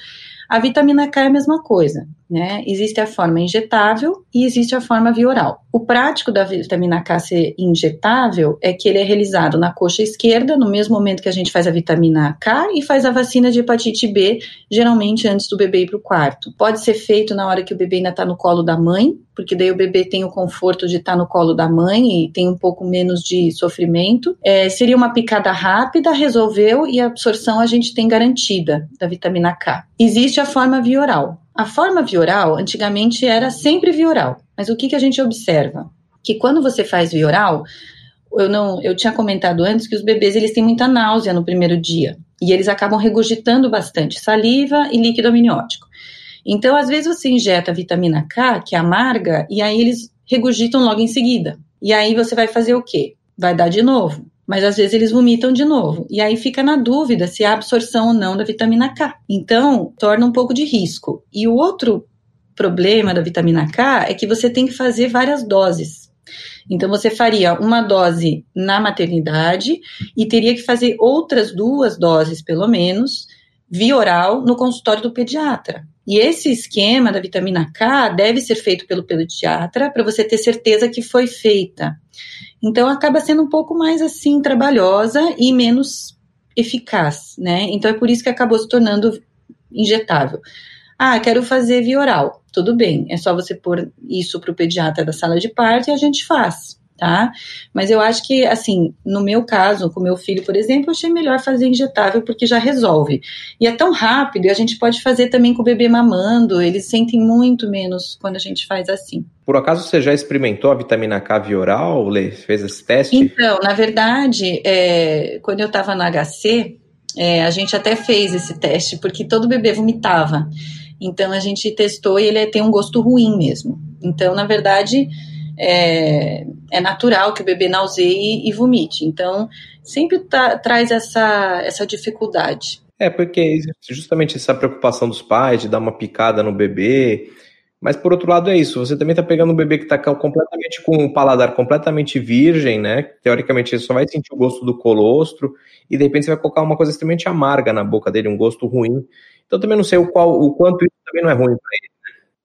Speaker 2: a vitamina K é a mesma coisa. Né? Existe a forma injetável e existe a forma via oral. O prático da vitamina K ser injetável é que ele é realizado na coxa esquerda, no mesmo momento que a gente faz a vitamina K e faz a vacina de hepatite B, geralmente antes do bebê ir para o quarto. Pode ser feito na hora que o bebê ainda está no colo da mãe, porque daí o bebê tem o conforto de estar tá no colo da mãe e tem um pouco menos de sofrimento. É, seria uma picada rápida, resolveu e a absorção a gente tem garantida da vitamina K. Existe a forma via oral. A forma via oral, antigamente, era sempre via oral. Mas o que, que a gente observa? Que quando você faz via oral, eu não, eu tinha comentado antes que os bebês eles têm muita náusea no primeiro dia e eles acabam regurgitando bastante saliva e líquido amniótico. Então, às vezes você injeta vitamina K, que é amarga, e aí eles regurgitam logo em seguida. E aí você vai fazer o quê? Vai dar de novo mas às vezes eles vomitam de novo. E aí fica na dúvida se há absorção ou não da vitamina K. Então, torna um pouco de risco. E o outro problema da vitamina K é que você tem que fazer várias doses. Então, você faria uma dose na maternidade e teria que fazer outras duas doses, pelo menos, via oral, no consultório do pediatra. E esse esquema da vitamina K deve ser feito pelo pediatra para você ter certeza que foi feita. Então acaba sendo um pouco mais assim trabalhosa e menos eficaz, né? Então é por isso que acabou se tornando injetável. Ah, quero fazer via oral. Tudo bem, é só você pôr isso para o pediatra da sala de parto e a gente faz tá? Mas eu acho que, assim, no meu caso, com meu filho, por exemplo, eu achei melhor fazer injetável porque já resolve. E é tão rápido, e a gente pode fazer também com o bebê mamando, eles sentem muito menos quando a gente faz assim.
Speaker 1: Por acaso você já experimentou a vitamina K via oral, Lê? Fez esse teste?
Speaker 2: Então, na verdade, é, quando eu estava na HC, é, a gente até fez esse teste, porque todo bebê vomitava. Então a gente testou e ele tem um gosto ruim mesmo. Então, na verdade, é, é natural que o bebê nauseie e vomite. Então, sempre tá, traz essa, essa dificuldade.
Speaker 1: É, porque justamente essa preocupação dos pais de dar uma picada no bebê. Mas por outro lado é isso, você também está pegando um bebê que está completamente com um paladar completamente virgem, né? Teoricamente ele só vai sentir o gosto do colostro e de repente você vai colocar uma coisa extremamente amarga na boca dele, um gosto ruim. Então também não sei o qual, o quanto isso também não é ruim para ele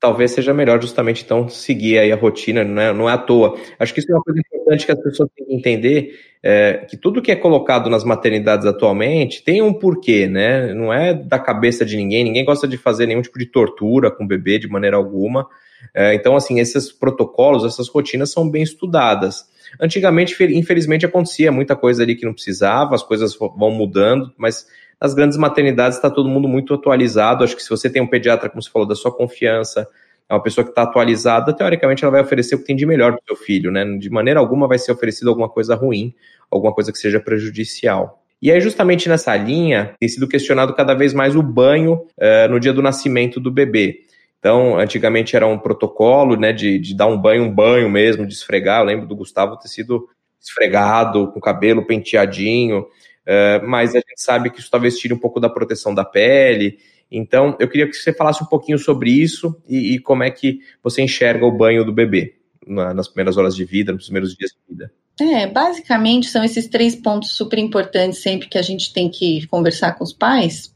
Speaker 1: talvez seja melhor justamente então seguir aí a rotina, não é, não é à toa. Acho que isso é uma coisa importante que as pessoas têm que entender, é, que tudo que é colocado nas maternidades atualmente tem um porquê, né? Não é da cabeça de ninguém, ninguém gosta de fazer nenhum tipo de tortura com o bebê de maneira alguma. É, então, assim, esses protocolos, essas rotinas são bem estudadas. Antigamente, infelizmente, acontecia muita coisa ali que não precisava, as coisas vão mudando, mas nas grandes maternidades está todo mundo muito atualizado. Acho que se você tem um pediatra, como você falou, da sua confiança, é uma pessoa que está atualizada, teoricamente ela vai oferecer o que tem de melhor para o seu filho, né? De maneira alguma vai ser oferecido alguma coisa ruim, alguma coisa que seja prejudicial. E aí, justamente nessa linha, tem sido questionado cada vez mais o banho uh, no dia do nascimento do bebê. Então, antigamente era um protocolo, né, de, de dar um banho, um banho mesmo, de esfregar. Eu lembro do Gustavo ter sido esfregado, com o cabelo penteadinho. Uh, mas a gente sabe que isso talvez tire um pouco da proteção da pele. Então, eu queria que você falasse um pouquinho sobre isso e, e como é que você enxerga o banho do bebê na, nas primeiras horas de vida, nos primeiros dias de vida.
Speaker 2: É, basicamente são esses três pontos super importantes sempre que a gente tem que conversar com os pais.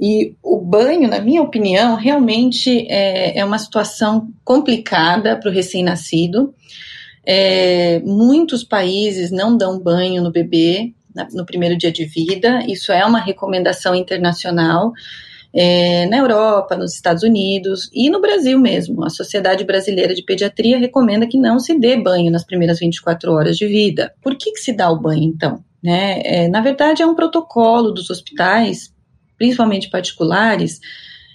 Speaker 2: E o banho, na minha opinião, realmente é, é uma situação complicada para o recém-nascido. É, muitos países não dão banho no bebê, no primeiro dia de vida. Isso é uma recomendação internacional. É, na Europa, nos Estados Unidos e no Brasil mesmo. A Sociedade Brasileira de Pediatria recomenda que não se dê banho nas primeiras 24 horas de vida. Por que, que se dá o banho, então? Né? É, na verdade, é um protocolo dos hospitais, principalmente particulares,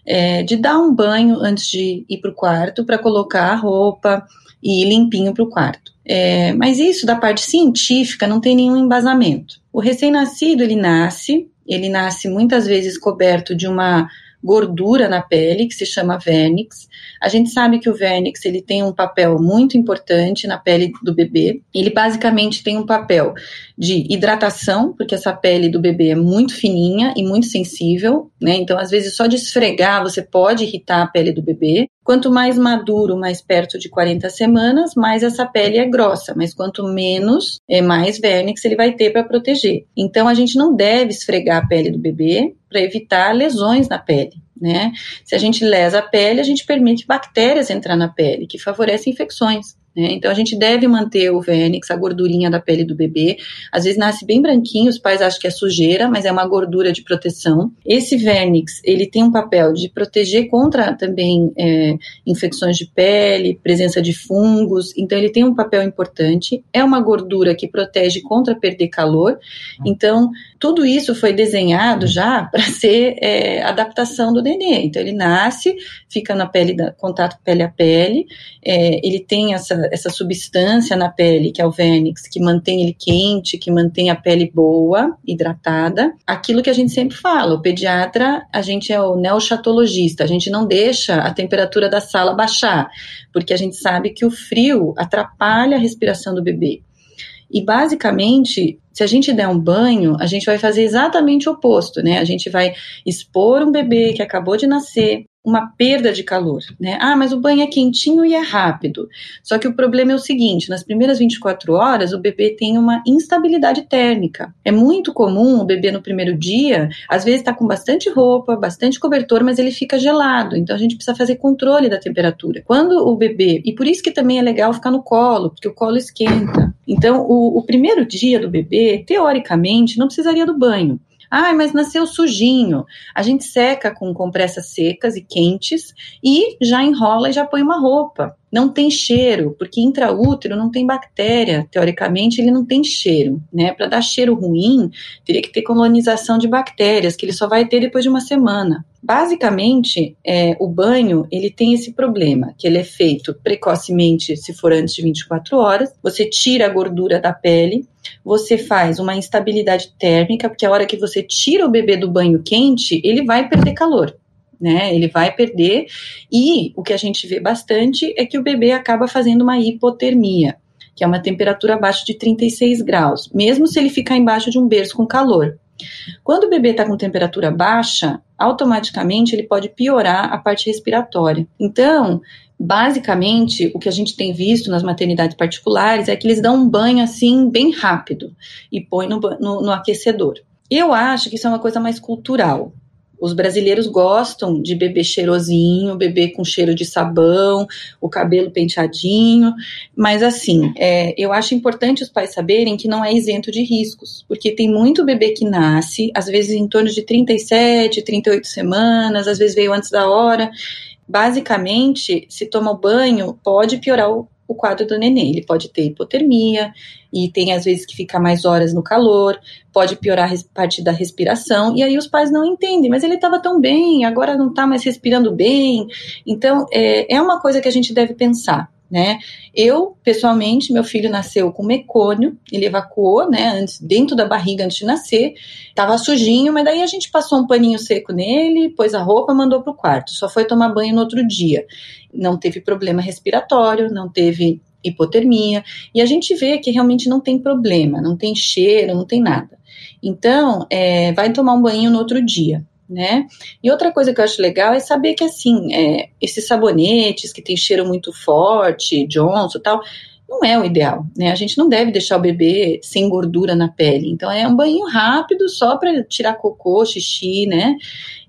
Speaker 2: é, de dar um banho antes de ir para o quarto para colocar a roupa e ir limpinho para o quarto. É, mas isso da parte científica não tem nenhum embasamento. O recém-nascido ele nasce, ele nasce muitas vezes coberto de uma gordura na pele que se chama vernix. A gente sabe que o vernix ele tem um papel muito importante na pele do bebê. Ele basicamente tem um papel de hidratação, porque essa pele do bebê é muito fininha e muito sensível, né? Então, às vezes, só de esfregar você pode irritar a pele do bebê. Quanto mais maduro, mais perto de 40 semanas, mais essa pele é grossa, mas quanto menos, é mais vernix ele vai ter para proteger. Então a gente não deve esfregar a pele do bebê para evitar lesões na pele. né? Se a gente lesa a pele, a gente permite bactérias entrar na pele, que favorecem infecções. Né? Então a gente deve manter o vernix, a gordurinha da pele do bebê. Às vezes nasce bem branquinho, os pais acham que é sujeira, mas é uma gordura de proteção. Esse vernix, ele tem um papel de proteger contra também é, infecções de pele, presença de fungos. Então ele tem um papel importante. É uma gordura que protege contra perder calor. Então tudo isso foi desenhado já [LAUGHS] para ser é, adaptação do nenê. Então ele nasce, fica na pele, da, contato pele a pele. É, ele tem essa essa substância na pele, que é o vernix, que mantém ele quente, que mantém a pele boa, hidratada. Aquilo que a gente sempre fala, o pediatra, a gente é o neochatologista, a gente não deixa a temperatura da sala baixar, porque a gente sabe que o frio atrapalha a respiração do bebê. E basicamente, se a gente der um banho, a gente vai fazer exatamente o oposto, né? A gente vai expor um bebê que acabou de nascer uma perda de calor, né? Ah, mas o banho é quentinho e é rápido. Só que o problema é o seguinte: nas primeiras 24 horas, o bebê tem uma instabilidade térmica. É muito comum o bebê no primeiro dia, às vezes está com bastante roupa, bastante cobertor, mas ele fica gelado. Então a gente precisa fazer controle da temperatura. Quando o bebê, e por isso que também é legal ficar no colo, porque o colo esquenta. Então, o, o primeiro dia do bebê, teoricamente, não precisaria do banho. Ah, mas nasceu sujinho. A gente seca com compressas secas e quentes e já enrola e já põe uma roupa. Não tem cheiro, porque intraútero não tem bactéria. Teoricamente, ele não tem cheiro, né? Para dar cheiro ruim, teria que ter colonização de bactérias, que ele só vai ter depois de uma semana. Basicamente, é, o banho ele tem esse problema, que ele é feito precocemente, se for antes de 24 horas. Você tira a gordura da pele, você faz uma instabilidade térmica, porque a hora que você tira o bebê do banho quente, ele vai perder calor. Né, ele vai perder, e o que a gente vê bastante é que o bebê acaba fazendo uma hipotermia, que é uma temperatura abaixo de 36 graus, mesmo se ele ficar embaixo de um berço com calor. Quando o bebê está com temperatura baixa, automaticamente ele pode piorar a parte respiratória. Então, basicamente, o que a gente tem visto nas maternidades particulares é que eles dão um banho assim bem rápido e põem no, no, no aquecedor. Eu acho que isso é uma coisa mais cultural. Os brasileiros gostam de bebê cheirosinho, bebê com cheiro de sabão, o cabelo penteadinho, mas assim, é, eu acho importante os pais saberem que não é isento de riscos, porque tem muito bebê que nasce, às vezes em torno de 37, 38 semanas, às vezes veio antes da hora. Basicamente, se toma o banho, pode piorar o, o quadro do neném. Ele pode ter hipotermia e tem às vezes que ficar mais horas no calor, pode piorar a parte da respiração, e aí os pais não entendem, mas ele estava tão bem, agora não está mais respirando bem. Então, é, é uma coisa que a gente deve pensar né? Eu, pessoalmente, meu filho nasceu com mecônio, ele evacuou, né, antes, dentro da barriga antes de nascer, tava sujinho, mas daí a gente passou um paninho seco nele, pôs a roupa, mandou pro quarto, só foi tomar banho no outro dia. Não teve problema respiratório, não teve hipotermia, e a gente vê que realmente não tem problema, não tem cheiro, não tem nada. Então, é, vai tomar um banho no outro dia né? E outra coisa que eu acho legal é saber que, assim, é, esses sabonetes que tem cheiro muito forte, Johnson e tal, não é o ideal, né? A gente não deve deixar o bebê sem gordura na pele. Então, é um banho rápido só para tirar cocô, xixi, né?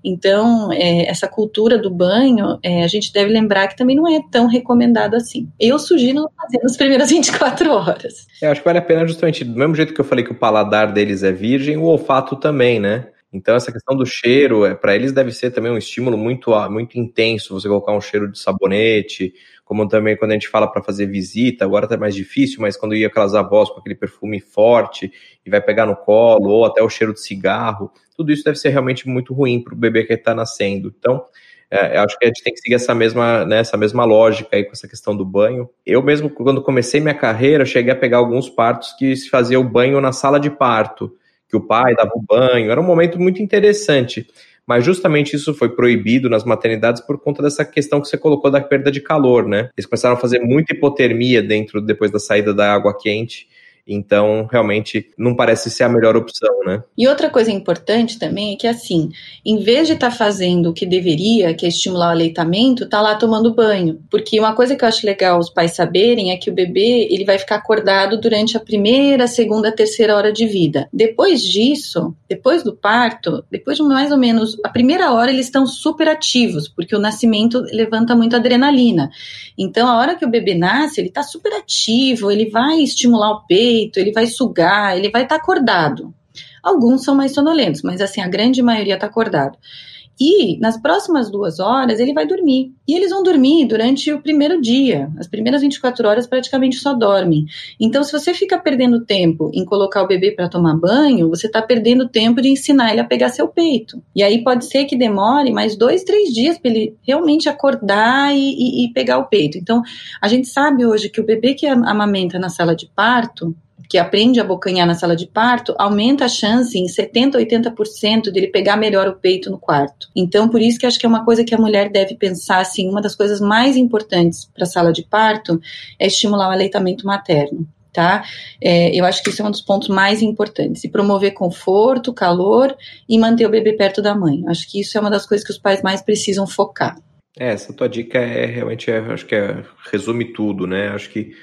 Speaker 2: Então, é, essa cultura do banho, é, a gente deve lembrar que também não é tão recomendado assim. Eu sugiro fazer nas primeiras [LAUGHS] 24 horas.
Speaker 1: Eu acho que vale a pena justamente, do mesmo jeito que eu falei que o paladar deles é virgem, o olfato também, né? Então, essa questão do cheiro, é, para eles deve ser também um estímulo muito, muito intenso, você colocar um cheiro de sabonete, como também quando a gente fala para fazer visita, agora tá mais difícil, mas quando ia aquelas avós com aquele perfume forte e vai pegar no colo, ou até o cheiro de cigarro, tudo isso deve ser realmente muito ruim para o bebê que está nascendo. Então, é, acho que a gente tem que seguir essa mesma, né, essa mesma lógica aí com essa questão do banho. Eu mesmo, quando comecei minha carreira, cheguei a pegar alguns partos que se fazia o banho na sala de parto que o pai dava o banho, era um momento muito interessante. Mas justamente isso foi proibido nas maternidades por conta dessa questão que você colocou da perda de calor, né? Eles começaram a fazer muita hipotermia dentro depois da saída da água quente. Então, realmente, não parece ser a melhor opção, né?
Speaker 2: E outra coisa importante também é que, assim, em vez de estar tá fazendo o que deveria, que é estimular o aleitamento, tá lá tomando banho. Porque uma coisa que eu acho legal os pais saberem é que o bebê, ele vai ficar acordado durante a primeira, segunda, terceira hora de vida. Depois disso, depois do parto, depois de mais ou menos a primeira hora, eles estão super ativos, porque o nascimento levanta muito adrenalina. Então, a hora que o bebê nasce, ele está super ativo, ele vai estimular o peito, ele vai sugar, ele vai estar tá acordado. Alguns são mais sonolentos, mas assim, a grande maioria está acordado. E nas próximas duas horas ele vai dormir. E eles vão dormir durante o primeiro dia. As primeiras 24 horas praticamente só dormem. Então, se você fica perdendo tempo em colocar o bebê para tomar banho, você está perdendo tempo de ensinar ele a pegar seu peito. E aí pode ser que demore mais dois, três dias para ele realmente acordar e, e, e pegar o peito. Então, a gente sabe hoje que o bebê que amamenta na sala de parto, que aprende a bocanhar na sala de parto, aumenta a chance em 70%, 80% dele pegar melhor o peito no quarto. Então, por isso que acho que é uma coisa que a mulher deve pensar, assim, uma das coisas mais importantes para a sala de parto é estimular o aleitamento materno. Tá? É, eu acho que isso é um dos pontos mais importantes. E promover conforto, calor e manter o bebê perto da mãe. Acho que isso é uma das coisas que os pais mais precisam focar.
Speaker 1: É, essa tua dica é realmente, é, acho que é, resume tudo, né? Acho que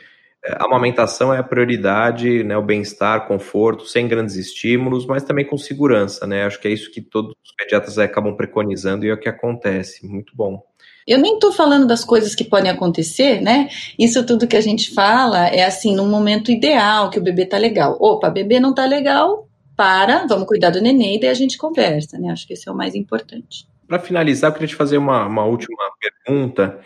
Speaker 1: a amamentação é a prioridade, né, o bem-estar, conforto, sem grandes estímulos, mas também com segurança, né? Acho que é isso que todos os pediatras acabam preconizando e é o que acontece. Muito bom.
Speaker 2: Eu nem estou falando das coisas que podem acontecer, né? Isso tudo que a gente fala é assim, num momento ideal, que o bebê tá legal. Opa, bebê não tá legal, para, vamos cuidar do neném e daí a gente conversa, né? Acho que esse é o mais importante.
Speaker 1: Para finalizar, eu queria te fazer uma, uma última pergunta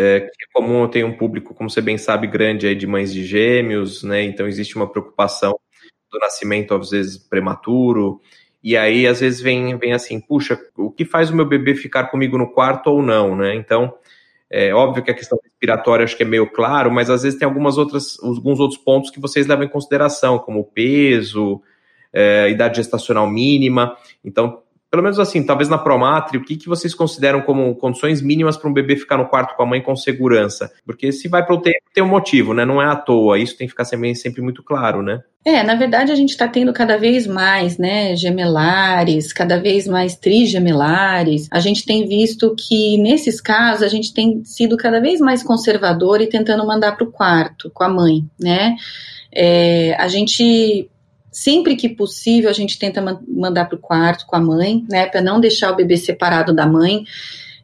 Speaker 1: é, que é comum ter um público, como você bem sabe, grande aí de mães de gêmeos, né? Então existe uma preocupação do nascimento, às vezes, prematuro. E aí, às vezes, vem, vem assim, puxa, o que faz o meu bebê ficar comigo no quarto ou não, né? Então, é óbvio que a questão respiratória acho que é meio claro, mas às vezes tem algumas outras, alguns outros pontos que vocês levam em consideração, como peso, é, idade gestacional mínima. Então, pelo menos assim, talvez na Promatre, o que, que vocês consideram como condições mínimas para um bebê ficar no quarto com a mãe com segurança? Porque se vai para o tempo, tem um motivo, né? Não é à toa. Isso tem que ficar sempre, sempre muito claro, né?
Speaker 2: É, na verdade a gente está tendo cada vez mais, né, gemelares, cada vez mais trigemelares. A gente tem visto que nesses casos a gente tem sido cada vez mais conservador e tentando mandar para o quarto com a mãe, né? É, a gente Sempre que possível, a gente tenta mandar para o quarto com a mãe, né, para não deixar o bebê separado da mãe.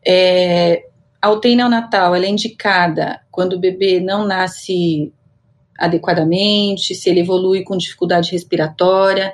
Speaker 2: É, a UTI neonatal ela é indicada quando o bebê não nasce adequadamente, se ele evolui com dificuldade respiratória.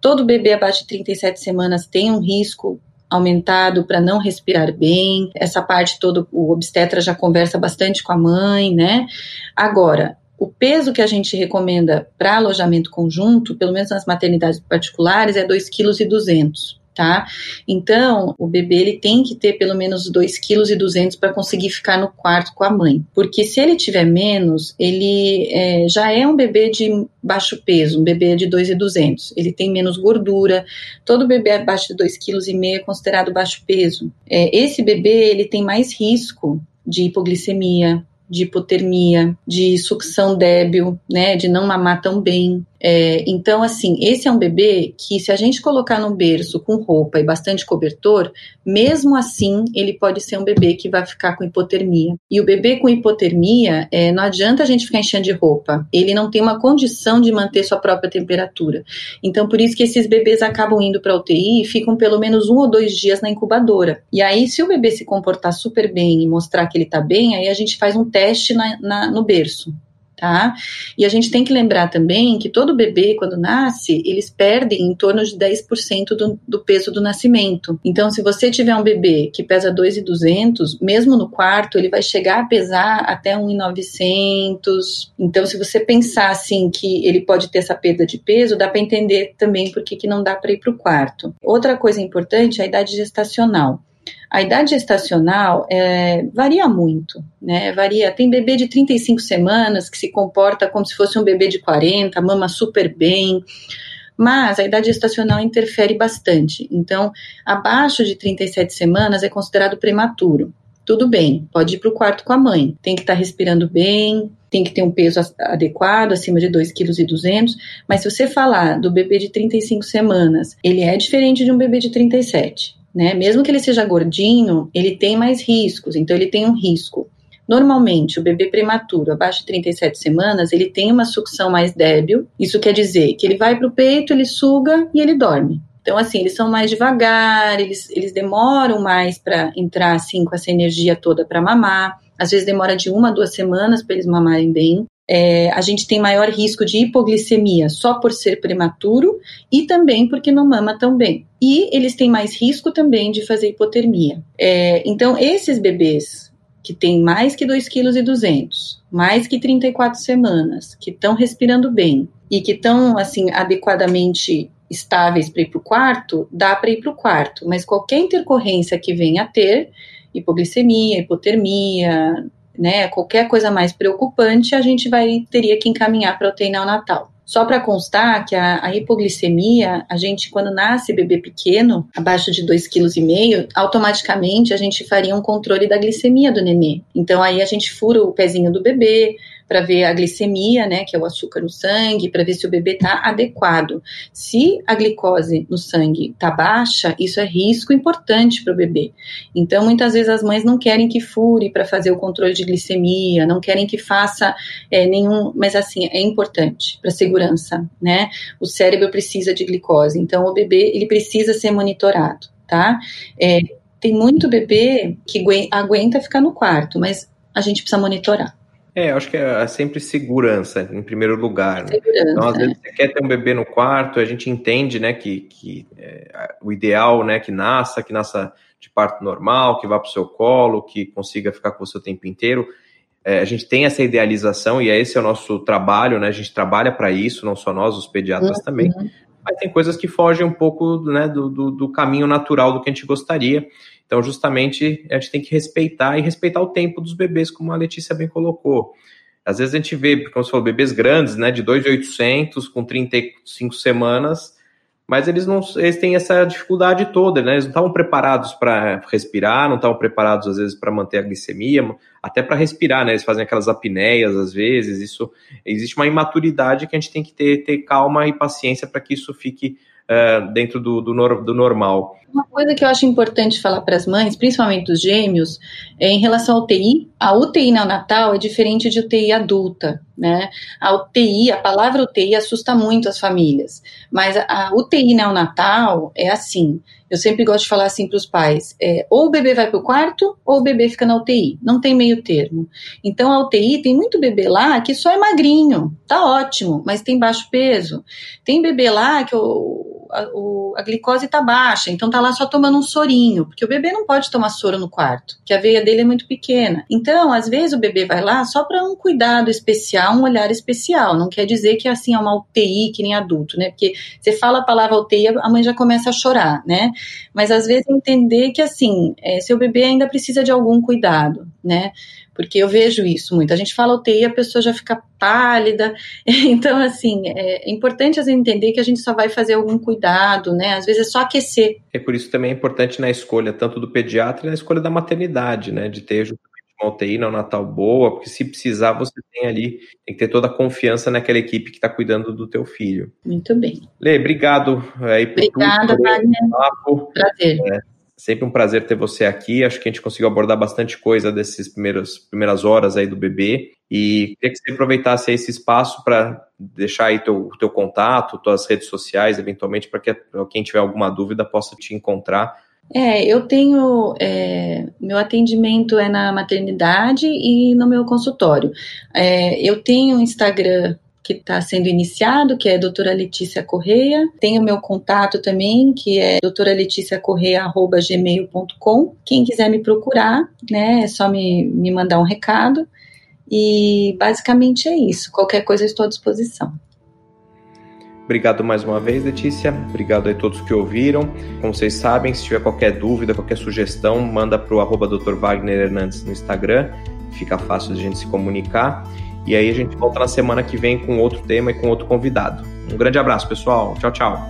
Speaker 2: Todo bebê abaixo de 37 semanas tem um risco aumentado para não respirar bem. Essa parte toda o obstetra já conversa bastante com a mãe, né? Agora, o peso que a gente recomenda para alojamento conjunto, pelo menos nas maternidades particulares, é 2,2 kg tá? Então, o bebê ele tem que ter pelo menos 2,2 kg para conseguir ficar no quarto com a mãe. Porque se ele tiver menos, ele é, já é um bebê de baixo peso, um bebê de 2,200. Ele tem menos gordura. Todo bebê abaixo de 2,5 kg é considerado baixo peso. É, esse bebê ele tem mais risco de hipoglicemia, de hipotermia, de sucção débil, né, de não mamar tão bem. É, então, assim, esse é um bebê que, se a gente colocar no berço com roupa e bastante cobertor, mesmo assim, ele pode ser um bebê que vai ficar com hipotermia. E o bebê com hipotermia, é, não adianta a gente ficar enchendo de roupa, ele não tem uma condição de manter sua própria temperatura. Então, por isso que esses bebês acabam indo para UTI e ficam pelo menos um ou dois dias na incubadora. E aí, se o bebê se comportar super bem e mostrar que ele está bem, aí a gente faz um teste na, na, no berço tá? E a gente tem que lembrar também que todo bebê, quando nasce, eles perdem em torno de 10% do, do peso do nascimento. Então, se você tiver um bebê que pesa 2,200, mesmo no quarto, ele vai chegar a pesar até 1,900. Então, se você pensar assim que ele pode ter essa perda de peso, dá para entender também por que, que não dá para ir para o quarto. Outra coisa importante é a idade gestacional. A idade gestacional é, varia muito, né? Varia. Tem bebê de 35 semanas que se comporta como se fosse um bebê de 40, mama super bem. Mas a idade gestacional interfere bastante. Então, abaixo de 37 semanas é considerado prematuro tudo bem, pode ir para o quarto com a mãe. Tem que estar tá respirando bem, tem que ter um peso adequado, acima de 2,2 kg, mas se você falar do bebê de 35 semanas, ele é diferente de um bebê de 37, né? Mesmo que ele seja gordinho, ele tem mais riscos, então ele tem um risco. Normalmente, o bebê prematuro, abaixo de 37 semanas, ele tem uma sucção mais débil. Isso quer dizer que ele vai para o peito, ele suga e ele dorme. Então, assim, eles são mais devagar, eles, eles demoram mais para entrar, assim, com essa energia toda para mamar. Às vezes demora de uma a duas semanas para eles mamarem bem. É, a gente tem maior risco de hipoglicemia só por ser prematuro e também porque não mama tão bem. E eles têm mais risco também de fazer hipotermia. É, então, esses bebês que têm mais que 2,2 kg, mais que 34 semanas, que estão respirando bem e que estão, assim, adequadamente estáveis para ir para o quarto, dá para ir para o quarto, mas qualquer intercorrência que venha a ter, hipoglicemia, hipotermia, né, qualquer coisa mais preocupante, a gente vai teria que encaminhar para o UTI neonatal. Só para constar que a, a, hipoglicemia, a gente, quando nasce bebê pequeno, abaixo de 2,5 kg, automaticamente a gente faria um controle da glicemia do nenê. Então aí a gente fura o pezinho do bebê, para ver a glicemia, né, que é o açúcar no sangue, para ver se o bebê está adequado. Se a glicose no sangue está baixa, isso é risco importante para o bebê. Então, muitas vezes as mães não querem que fure para fazer o controle de glicemia, não querem que faça é, nenhum, mas assim é importante para segurança, né? O cérebro precisa de glicose, então o bebê ele precisa ser monitorado, tá? É, tem muito bebê que aguenta ficar no quarto, mas a gente precisa monitorar.
Speaker 1: É, eu acho que é, é sempre segurança, em primeiro lugar. Né? Então, às vezes, você quer ter um bebê no quarto, a gente entende, né, que, que é, o ideal, né, que nasça, que nasça de parto normal, que vá para o seu colo, que consiga ficar com você o tempo inteiro. É, a gente tem essa idealização e é esse é o nosso trabalho, né? A gente trabalha para isso, não só nós, os pediatras uhum. também. Mas tem coisas que fogem um pouco né, do, do, do caminho natural do que a gente gostaria. Então, justamente, a gente tem que respeitar e respeitar o tempo dos bebês, como a Letícia bem colocou. Às vezes a gente vê, como você falou, bebês grandes, né, de 2,800 com 35 semanas, mas eles não eles têm essa dificuldade toda, né? Eles não estavam preparados para respirar, não estavam preparados às vezes para manter a glicemia, até para respirar, né? Eles fazem aquelas apneias às vezes. Isso existe uma imaturidade que a gente tem que ter, ter calma e paciência para que isso fique uh, dentro do, do, do, normal.
Speaker 2: Uma coisa que eu acho importante falar para as mães, principalmente dos gêmeos, é em relação ao UTI. A UTI neonatal é diferente de UTI adulta, né? A UTI, a palavra UTI assusta muito as famílias, mas a UTI neonatal é assim. Eu sempre gosto de falar assim para os pais: é, ou o bebê vai para o quarto, ou o bebê fica na UTI. Não tem meio termo. Então a UTI tem muito bebê lá que só é magrinho, tá ótimo, mas tem baixo peso. Tem bebê lá que o a, o, a glicose está baixa, então tá lá só tomando um sorinho, porque o bebê não pode tomar soro no quarto, que a veia dele é muito pequena. Então, às vezes o bebê vai lá só para um cuidado especial, um olhar especial. Não quer dizer que assim é uma UTI que nem adulto, né? Porque você fala a palavra UTI, a mãe já começa a chorar, né? Mas às vezes entender que assim, é, seu bebê ainda precisa de algum cuidado, né? Porque eu vejo isso muito. A gente fala UTI, a pessoa já fica pálida. [LAUGHS] Então, assim, é importante a gente entender que a gente só vai fazer algum cuidado, né? Às vezes é só aquecer.
Speaker 1: É por isso também é importante na escolha, tanto do pediatra e na escolha da maternidade, né? De ter justamente uma UTI Natal boa, porque se precisar, você tem ali, tem que ter toda a confiança naquela equipe que está cuidando do teu filho.
Speaker 2: Muito bem.
Speaker 1: Lê, obrigado aí
Speaker 2: por Obrigada, tudo, Wagner. Prazer. É.
Speaker 1: Sempre um prazer ter você aqui. Acho que a gente conseguiu abordar bastante coisa dessas primeiras, horas aí do bebê. E queria que você aproveitasse esse espaço para deixar aí teu, teu contato, tuas redes sociais, eventualmente, para que quem tiver alguma dúvida possa te encontrar.
Speaker 2: É, eu tenho. É, meu atendimento é na maternidade e no meu consultório. É, eu tenho Instagram que está sendo iniciado, que é a doutora Letícia Correia. Tem o meu contato também, que é doutoraleticiacorreia.gmail.com. Quem quiser me procurar, né, é só me, me mandar um recado. E basicamente é isso. Qualquer coisa eu estou à disposição.
Speaker 1: Obrigado mais uma vez, Letícia. Obrigado a todos que ouviram. Como vocês sabem, se tiver qualquer dúvida, qualquer sugestão, manda para o Dr. Wagner Hernandes no Instagram. Fica fácil de a gente se comunicar. E aí a gente volta na semana que vem com outro tema e com outro convidado. Um grande abraço, pessoal. Tchau, tchau.